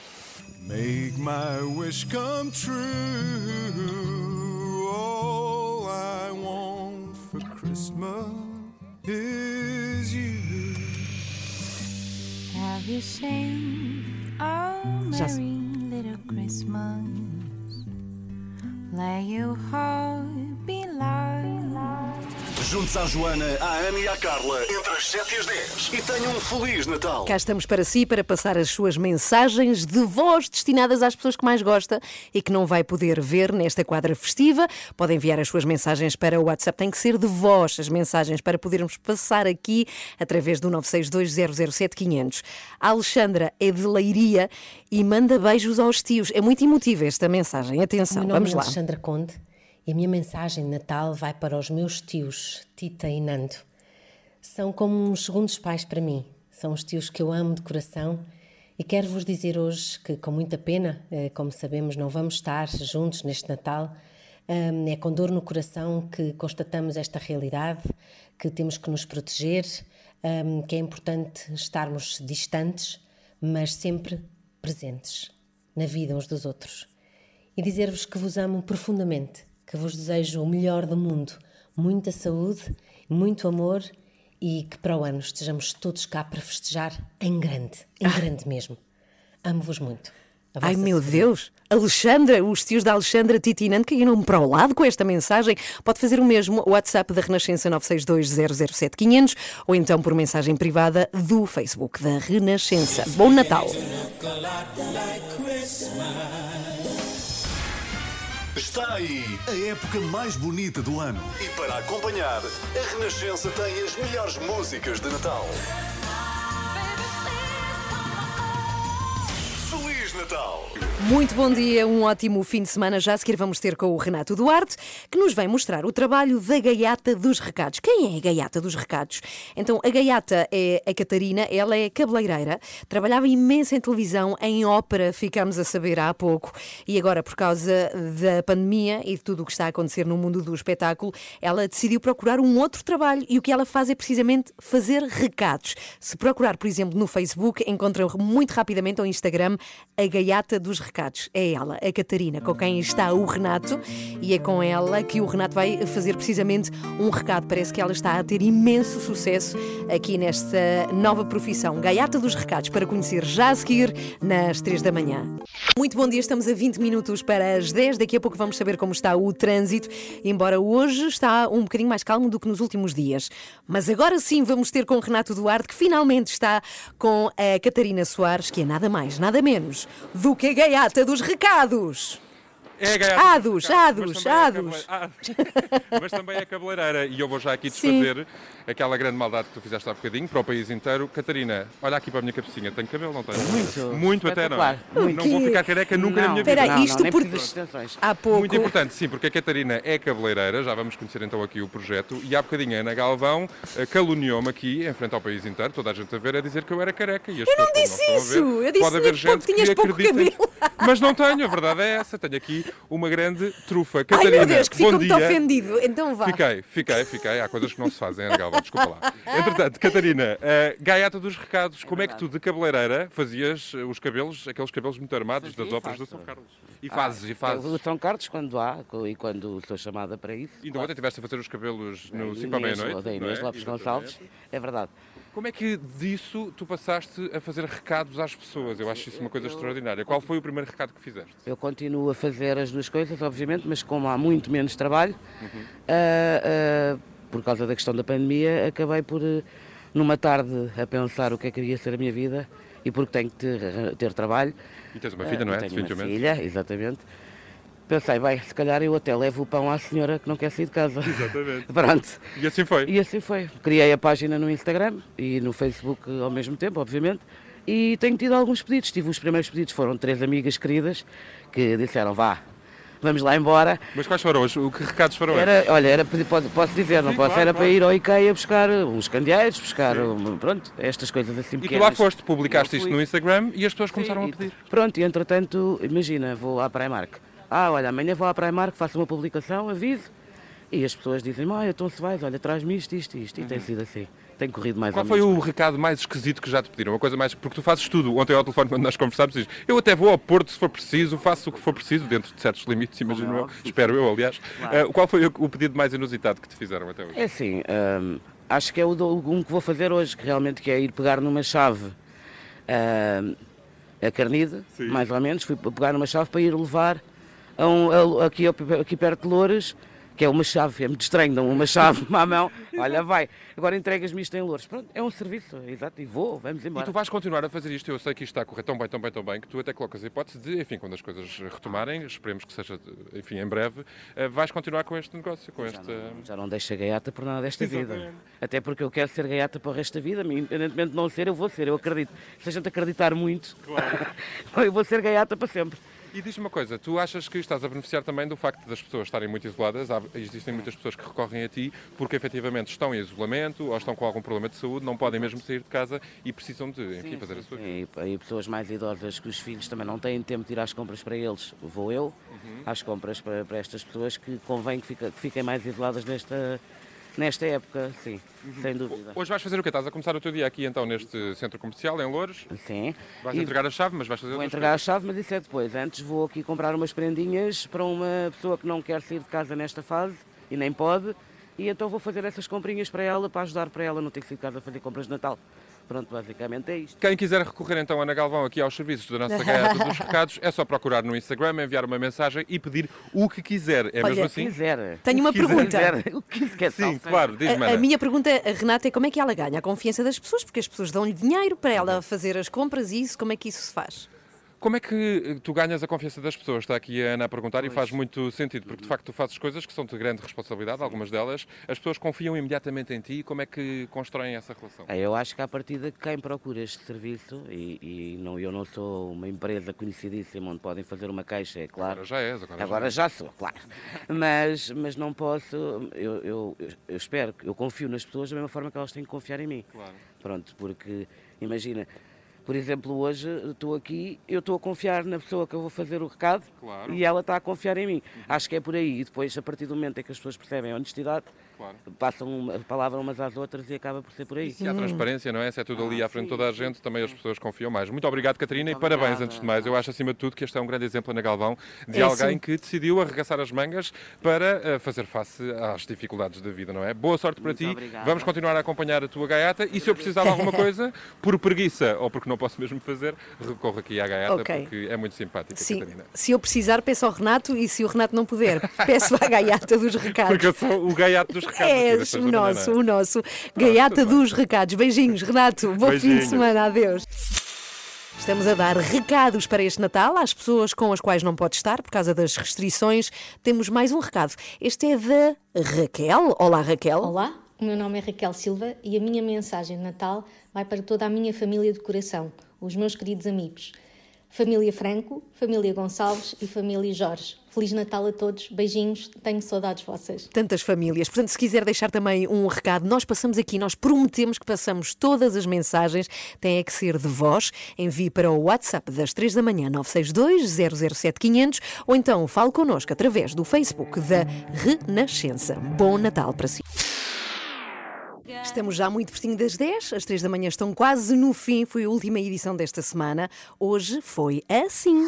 Make my wish come true. All I want for Christmas is you. Have you seen a Já se- merry little Christmas? Lay your heart below. Juntos à Joana, à Ana e à Carla, entre as 7 e as 10. E tenham um Feliz Natal. Cá estamos para si, para passar as suas mensagens de voz destinadas às pessoas que mais gosta e que não vai poder ver nesta quadra festiva. Podem enviar as suas mensagens para o WhatsApp, tem que ser de voz as mensagens para podermos passar aqui através do 962007500. A Alexandra é de Leiria e manda beijos aos tios. É muito emotiva esta mensagem. Atenção, vamos é lá. Alexandra Conde e a minha mensagem de Natal vai para os meus tios, Tita e Nando. São como uns segundos pais para mim. São os tios que eu amo de coração e quero vos dizer hoje que, com muita pena, eh, como sabemos, não vamos estar juntos neste Natal. É com dor no coração que constatamos esta realidade, que temos que nos proteger, que é importante estarmos distantes, mas sempre presentes na vida uns dos outros e dizer-vos que vos amo profundamente, que vos desejo o melhor do mundo, muita saúde, muito amor e que para o ano estejamos todos cá para festejar em grande, em grande mesmo. Amo-vos muito. Ai meu. Deus! Alexandra, os tios da Alexandra Titinante caíram para o lado com esta mensagem. Pode fazer o mesmo, o WhatsApp da Renascença 962007500 ou então por mensagem privada do Facebook da Renascença. Bom Natal! Está aí a época mais bonita do ano. E para acompanhar, a Renascença tem as melhores músicas de Natal. Feliz Natal! Muito bom dia, um ótimo fim de semana. Já a seguir vamos ter com o Renato Duarte, que nos vem mostrar o trabalho da Gaiata dos Recados. Quem é a Gaiata dos Recados? Então, a Gaiata é a Catarina, ela é cabeleireira, trabalhava imenso em televisão, em ópera, ficámos a saber há pouco, e agora, por causa da pandemia e de tudo o que está a acontecer no mundo do espetáculo, ela decidiu procurar um outro trabalho e o que ela faz é precisamente fazer recados. Se procurar, por exemplo, no Facebook, encontra muito rapidamente ao Instagram a Gaiata dos Recados. É ela, a Catarina, com quem está o Renato, e é com ela que o Renato vai fazer precisamente um recado. Parece que ela está a ter imenso sucesso aqui nesta nova profissão. Gaiata dos Recados, para conhecer já a seguir nas 3 da manhã. Muito bom dia, estamos a 20 minutos para as 10. Daqui a pouco vamos saber como está o trânsito, embora hoje está um bocadinho mais calmo do que nos últimos dias. Mas agora sim vamos ter com o Renato Duarte, que finalmente está com a Catarina Soares, que é nada mais, nada menos do que a Gaiata dos Recados. É a gaiata Ados, dos recados, ados, mas também é ados. cabele- Ah, mas também é cabeleireira. E eu vou já aqui Sim. desfazer aquela grande maldade que tu fizeste há bocadinho para o país inteiro. Catarina, olha aqui para a minha cabecinha. Tenho cabelo, não tenho? Muito. Muito até, não é? Muito. Não vou ficar careca nunca na Não. minha vida. Espera aí, Não, isto não, nem por- preciso de extensões. Há pouco. Muito importante, sim, porque a Catarina é cabeleireira. Já vamos conhecer então aqui o projeto. E há bocadinho a Ana Galvão eh, caluniou-me aqui, em frente ao país inteiro, toda a gente a ver, a dizer que eu era careca. E as Eu não disse ver, isso. Eu disse Pode haver que pouco gente tinhas que pouco acredita. cabelo. Mas não tenho, a verdade é essa. Tenho aqui uma grande trufa. Ai Catarina, meu Deus, que bom ficou muito dia. ofendido. Então vá. Fiquei, fiquei, fiquei. Há coisas que não se fazem, Ana Galvão, desculpa lá. Entretanto, Catarina, uh, gaiata dos recados, como é que tu, de cabeleireira, fazias uh, os cabelos, aqueles cabelos muito armados das óperas do São Carlos? E fazes, e fazes. O São Carlos, quando há, e quando sou chamada para isso. Ainda ontem estiveste a fazer os cabelos no Da 5 à meia-noite. Da Inês é? Lopes Exatamente. Gonçalves, é verdade. Como é que disso tu passaste a fazer recados às pessoas? Eu acho isso uma coisa extraordinária. Qual foi o primeiro recado que fizeste? Eu continuo a fazer as duas coisas, obviamente, mas como há muito menos trabalho, Uhum. ah, ah, por causa da questão da pandemia, acabei por, eh, numa tarde, a pensar o que é que iria ser a minha vida e porque tenho que ter, ter trabalho. E tens uma filha, não é? Tenho uma filha, exatamente. Pensei, bem, se calhar eu até levo o pão à senhora que não quer sair de casa. Exatamente. Pronto. E assim foi. E assim foi. Criei a página no Instagram e no Facebook ao mesmo tempo, obviamente. E tenho tido alguns pedidos. Tive os primeiros pedidos, foram três amigas queridas que disseram, vá, vamos lá embora. Mas quais foram os? O que recados foram Era, esses? olha, era, posso, posso dizer, não Sim, posso, claro, era claro. para ir ao IKEA buscar uns candeeiros, buscar, um, pronto, estas coisas assim E tu pequenas. lá foste, publicaste isto no Instagram e as pessoas começaram Sim, a pedir. Pronto, e entretanto, imagina, vou à Primark. Ah, olha, amanhã vou à Primark, faço uma publicação, aviso. E as pessoas dizem, ah, então se vais, olha, traz-me isto, isto, isto. E tem sido assim. Tem corrido mais Uhum. Qual ou foi menos. o recado mais esquisito que já te pediram? Uma coisa mais. Porque tu fazes tudo. Ontem ao telefone, quando nós conversámos, dizes: Eu até vou ao Porto se for preciso, faço o que for preciso, dentro de certos limites, imagino eu. Espero eu, aliás. Claro. Uh, qual foi o pedido mais inusitado que te fizeram até hoje? É assim, hum, acho que é o do- um que vou fazer hoje, que realmente que é ir pegar numa chave hum, a carnide, mais ou menos, fui pegar numa chave para ir levar a um- a- aqui, aqui perto de Loures, que é uma chave, é muito estranho, dão uma chave à mão, olha, vai, agora entregas-me isto em Loures. Pronto, é um serviço, exato, e vou, vamos E embora. tu vais continuar a fazer isto. Eu sei que isto está a correr tão bem, tão bem, tão bem, que tu até colocas a hipótese de, enfim, quando as coisas retomarem, esperemos que seja, enfim, em breve, uh, vais continuar com este negócio, com este. Já não deixo a gaiata por nada desta vida. Até porque eu quero ser gaiata para o resto da vida, independentemente de não ser, eu vou ser, eu acredito. Se a gente acreditar muito, eu vou ser gaiata para sempre. E diz-me uma coisa, tu achas que estás a beneficiar também do facto das pessoas estarem muito isoladas? Há- existem muitas pessoas que recorrem a ti porque efetivamente estão em isolamento ou estão com algum problema de saúde, não podem mesmo sair de casa e precisam de, enfim, fazer a sua vida. E, e pessoas mais idosas que os filhos também não têm tempo de ir às compras para eles, vou eu Uhum. às compras para, para estas pessoas que convém que, fica- que fiquem mais isoladas nesta, nesta época, sim, Uhum. sem dúvida. Hoje vais fazer o quê? Estás a começar o teu dia aqui então neste centro comercial em Loures? Sim. Vais E- entregar a chave, mas vais fazer Vou entregar a coisas. chave, mas isso é depois. Antes vou aqui comprar umas prendinhas para uma pessoa que não quer sair de casa nesta fase e nem pode. E então vou fazer essas comprinhas para ela, para ajudar para ela não ter que sair de casa a fazer compras de Natal. Pronto, basicamente é isto. Quem quiser recorrer então, Ana Galvão, aqui aos serviços da nossa gaiata dos recados, é só procurar no Instagram, enviar uma mensagem e pedir o que quiser. É Olha, mesmo assim? quiser. Tenho uma O que quiser. pergunta. O que quer Sim, claro, diz-me A, a minha pergunta, a Renata, é como é que ela ganha a confiança das pessoas? Porque as pessoas dão-lhe dinheiro para ela fazer as compras e isso, como é que isso se faz? Como é que tu ganhas a confiança das pessoas? Está aqui a Ana a perguntar e faz muito sentido, porque de facto tu fazes coisas que são de grande responsabilidade, algumas delas, as pessoas confiam imediatamente em ti. Como é que constroem essa relação? É, Eu acho que à partida quem procura este serviço, e, e não, eu não sou uma empresa conhecidíssima onde podem fazer uma queixa, é claro. Agora já és, agora, Agora já. já sou, claro. Mas, mas não posso, eu, eu, eu espero, eu confio nas pessoas da mesma forma que elas têm que confiar em mim. Claro. Pronto, porque imagina, por exemplo, hoje estou aqui, eu estou a confiar na pessoa que eu vou fazer o recado Claro. e ela está a confiar em mim. Acho que é por aí. E depois, a partir do momento em que as pessoas percebem a honestidade, Claro. passam uma- a palavra umas às outras e acaba por ser por aí. Se há transparência, não é? Se é tudo ali à frente de toda a gente, também as pessoas confiam mais. Muito obrigado, Catarina, e parabéns obrigado. antes de mais. Eu acho, acima de tudo, que este é um grande exemplo, Ana Galvão, de É, alguém sim. que decidiu arregaçar as mangas para eh, fazer face às dificuldades da vida, não é? Boa sorte para ti. obrigado. Vamos continuar a acompanhar a tua gaiata e se eu precisar de alguma coisa, por preguiça ou porque não posso mesmo fazer, recorro aqui à gaiata Ok. porque é muito simpática, Sim, Catarina. se eu precisar, peço ao Renato e se o Renato não puder, peço à gaiata dos recados. Porque eu sou o gaiato dos recados. aqui És o nosso, é? o nosso gaiata dos recados. Beijinhos, Renato. Bom fim de semana. Adeus. Estamos a dar recados para este Natal às pessoas com as quais não pode estar por causa das restrições. Temos mais um recado. Este é da Raquel. Olá, Raquel. Olá, o meu nome é Raquel Silva e a minha mensagem de Natal vai para toda a minha família de coração, os meus queridos amigos. Família Franco, família Gonçalves e família Jorge. Feliz Natal a todos, beijinhos, tenho saudades vossas. Tantas famílias. Portanto, se quiser deixar também um recado, nós passamos aqui, nós prometemos que passamos todas as mensagens, tem é que ser de voz. Envie para o WhatsApp das 3 da manhã 962 007 500 ou então fale connosco através do Facebook da Renascença. Bom Natal para si. Estamos já muito pertinho das 10, as 3 da manhã estão quase no fim, foi a última edição desta semana. Hoje foi assim.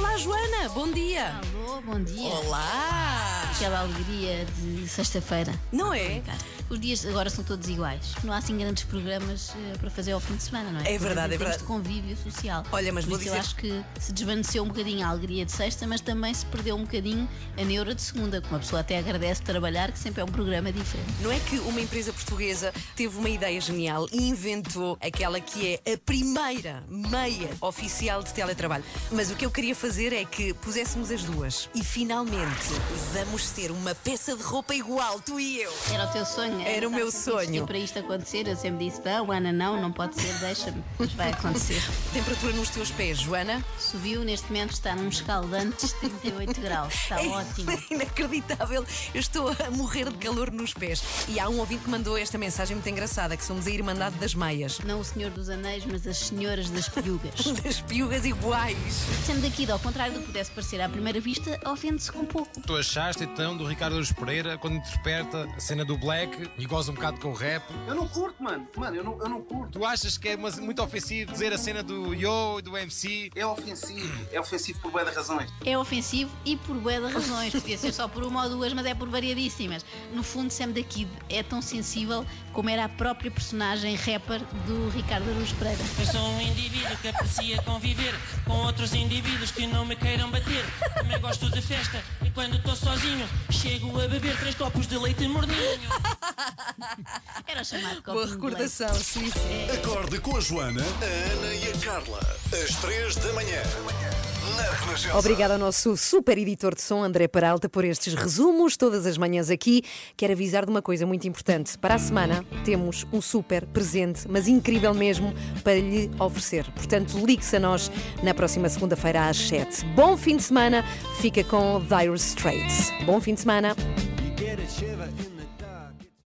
Olá, Joana, bom dia. Alô, bom dia. Olá! Aquela alegria de sexta-feira. Não é? Os dias agora são todos iguais. Não há assim grandes programas eh, para fazer ao fim de semana, não é? É verdade, é verdade. de convívio social. Olha, mas Por vou isso dizer- Eu acho que se desvaneceu um bocadinho a alegria de sexta, mas também se perdeu um bocadinho a neura de segunda, que uma pessoa até agradece trabalhar, que sempre é um programa diferente. Não é que uma empresa portuguesa teve uma ideia genial e inventou aquela que é a primeira meia oficial de teletrabalho. Mas o que eu queria fazer é que puséssemos as duas e finalmente vamos ter uma peça de roupa igual, tu e eu. Era o teu sonho? Era o Estava meu sonho. Para isto acontecer, eu sempre disse: não, Ana, não, não pode ser, deixa-me. Mas vai acontecer. Temperatura nos teus pés, Joana? Subiu, neste momento está num escaldantes 38 graus. Está É ótimo. Inacreditável, eu estou a morrer de calor nos pés. E há um ouvinte que mandou esta mensagem muito engraçada: que somos a Irmandade das Meias. Não o Senhor dos Anéis, mas as Senhoras das Piugas. das Piugas iguais. Sendo daqui, ao contrário do que pudesse parecer à primeira vista, ofende-se com pouco. Tu achaste do Ricardo Aruz Pereira quando interpreta a cena do Black e goza um bocado com o rap? Eu não curto, mano. Mano, eu não, eu não curto. Tu achas que é uma- muito ofensivo dizer a cena do Yo e do MC? É ofensivo. É ofensivo por bué de razões. É ofensivo e por bué de razões. Podia ser só por uma ou duas, mas é por variadíssimas. No fundo, Sam da Kid é tão sensível como era a própria personagem rapper do Ricardo Aruz Pereira. Eu sou um indivíduo que aprecia conviver com outros indivíduos que não me queiram bater. Também gosto de festa e quando estou sozinho chego a beber três copos de leite morninho. Era chamado Boa recordação, sim, sim. Acorde com a Joana, a Ana e a Carla. Às três da manhã. Obrigada ao nosso super editor de som, André Peralta, por estes resumos todas as manhãs aqui. Quero avisar de uma coisa muito importante. Para a semana temos um super presente, mas incrível mesmo, para lhe oferecer. Portanto, ligue-se a nós na próxima segunda-feira às 7. Bom fim de semana. Fica com Dire Straits. Bom fim de semana.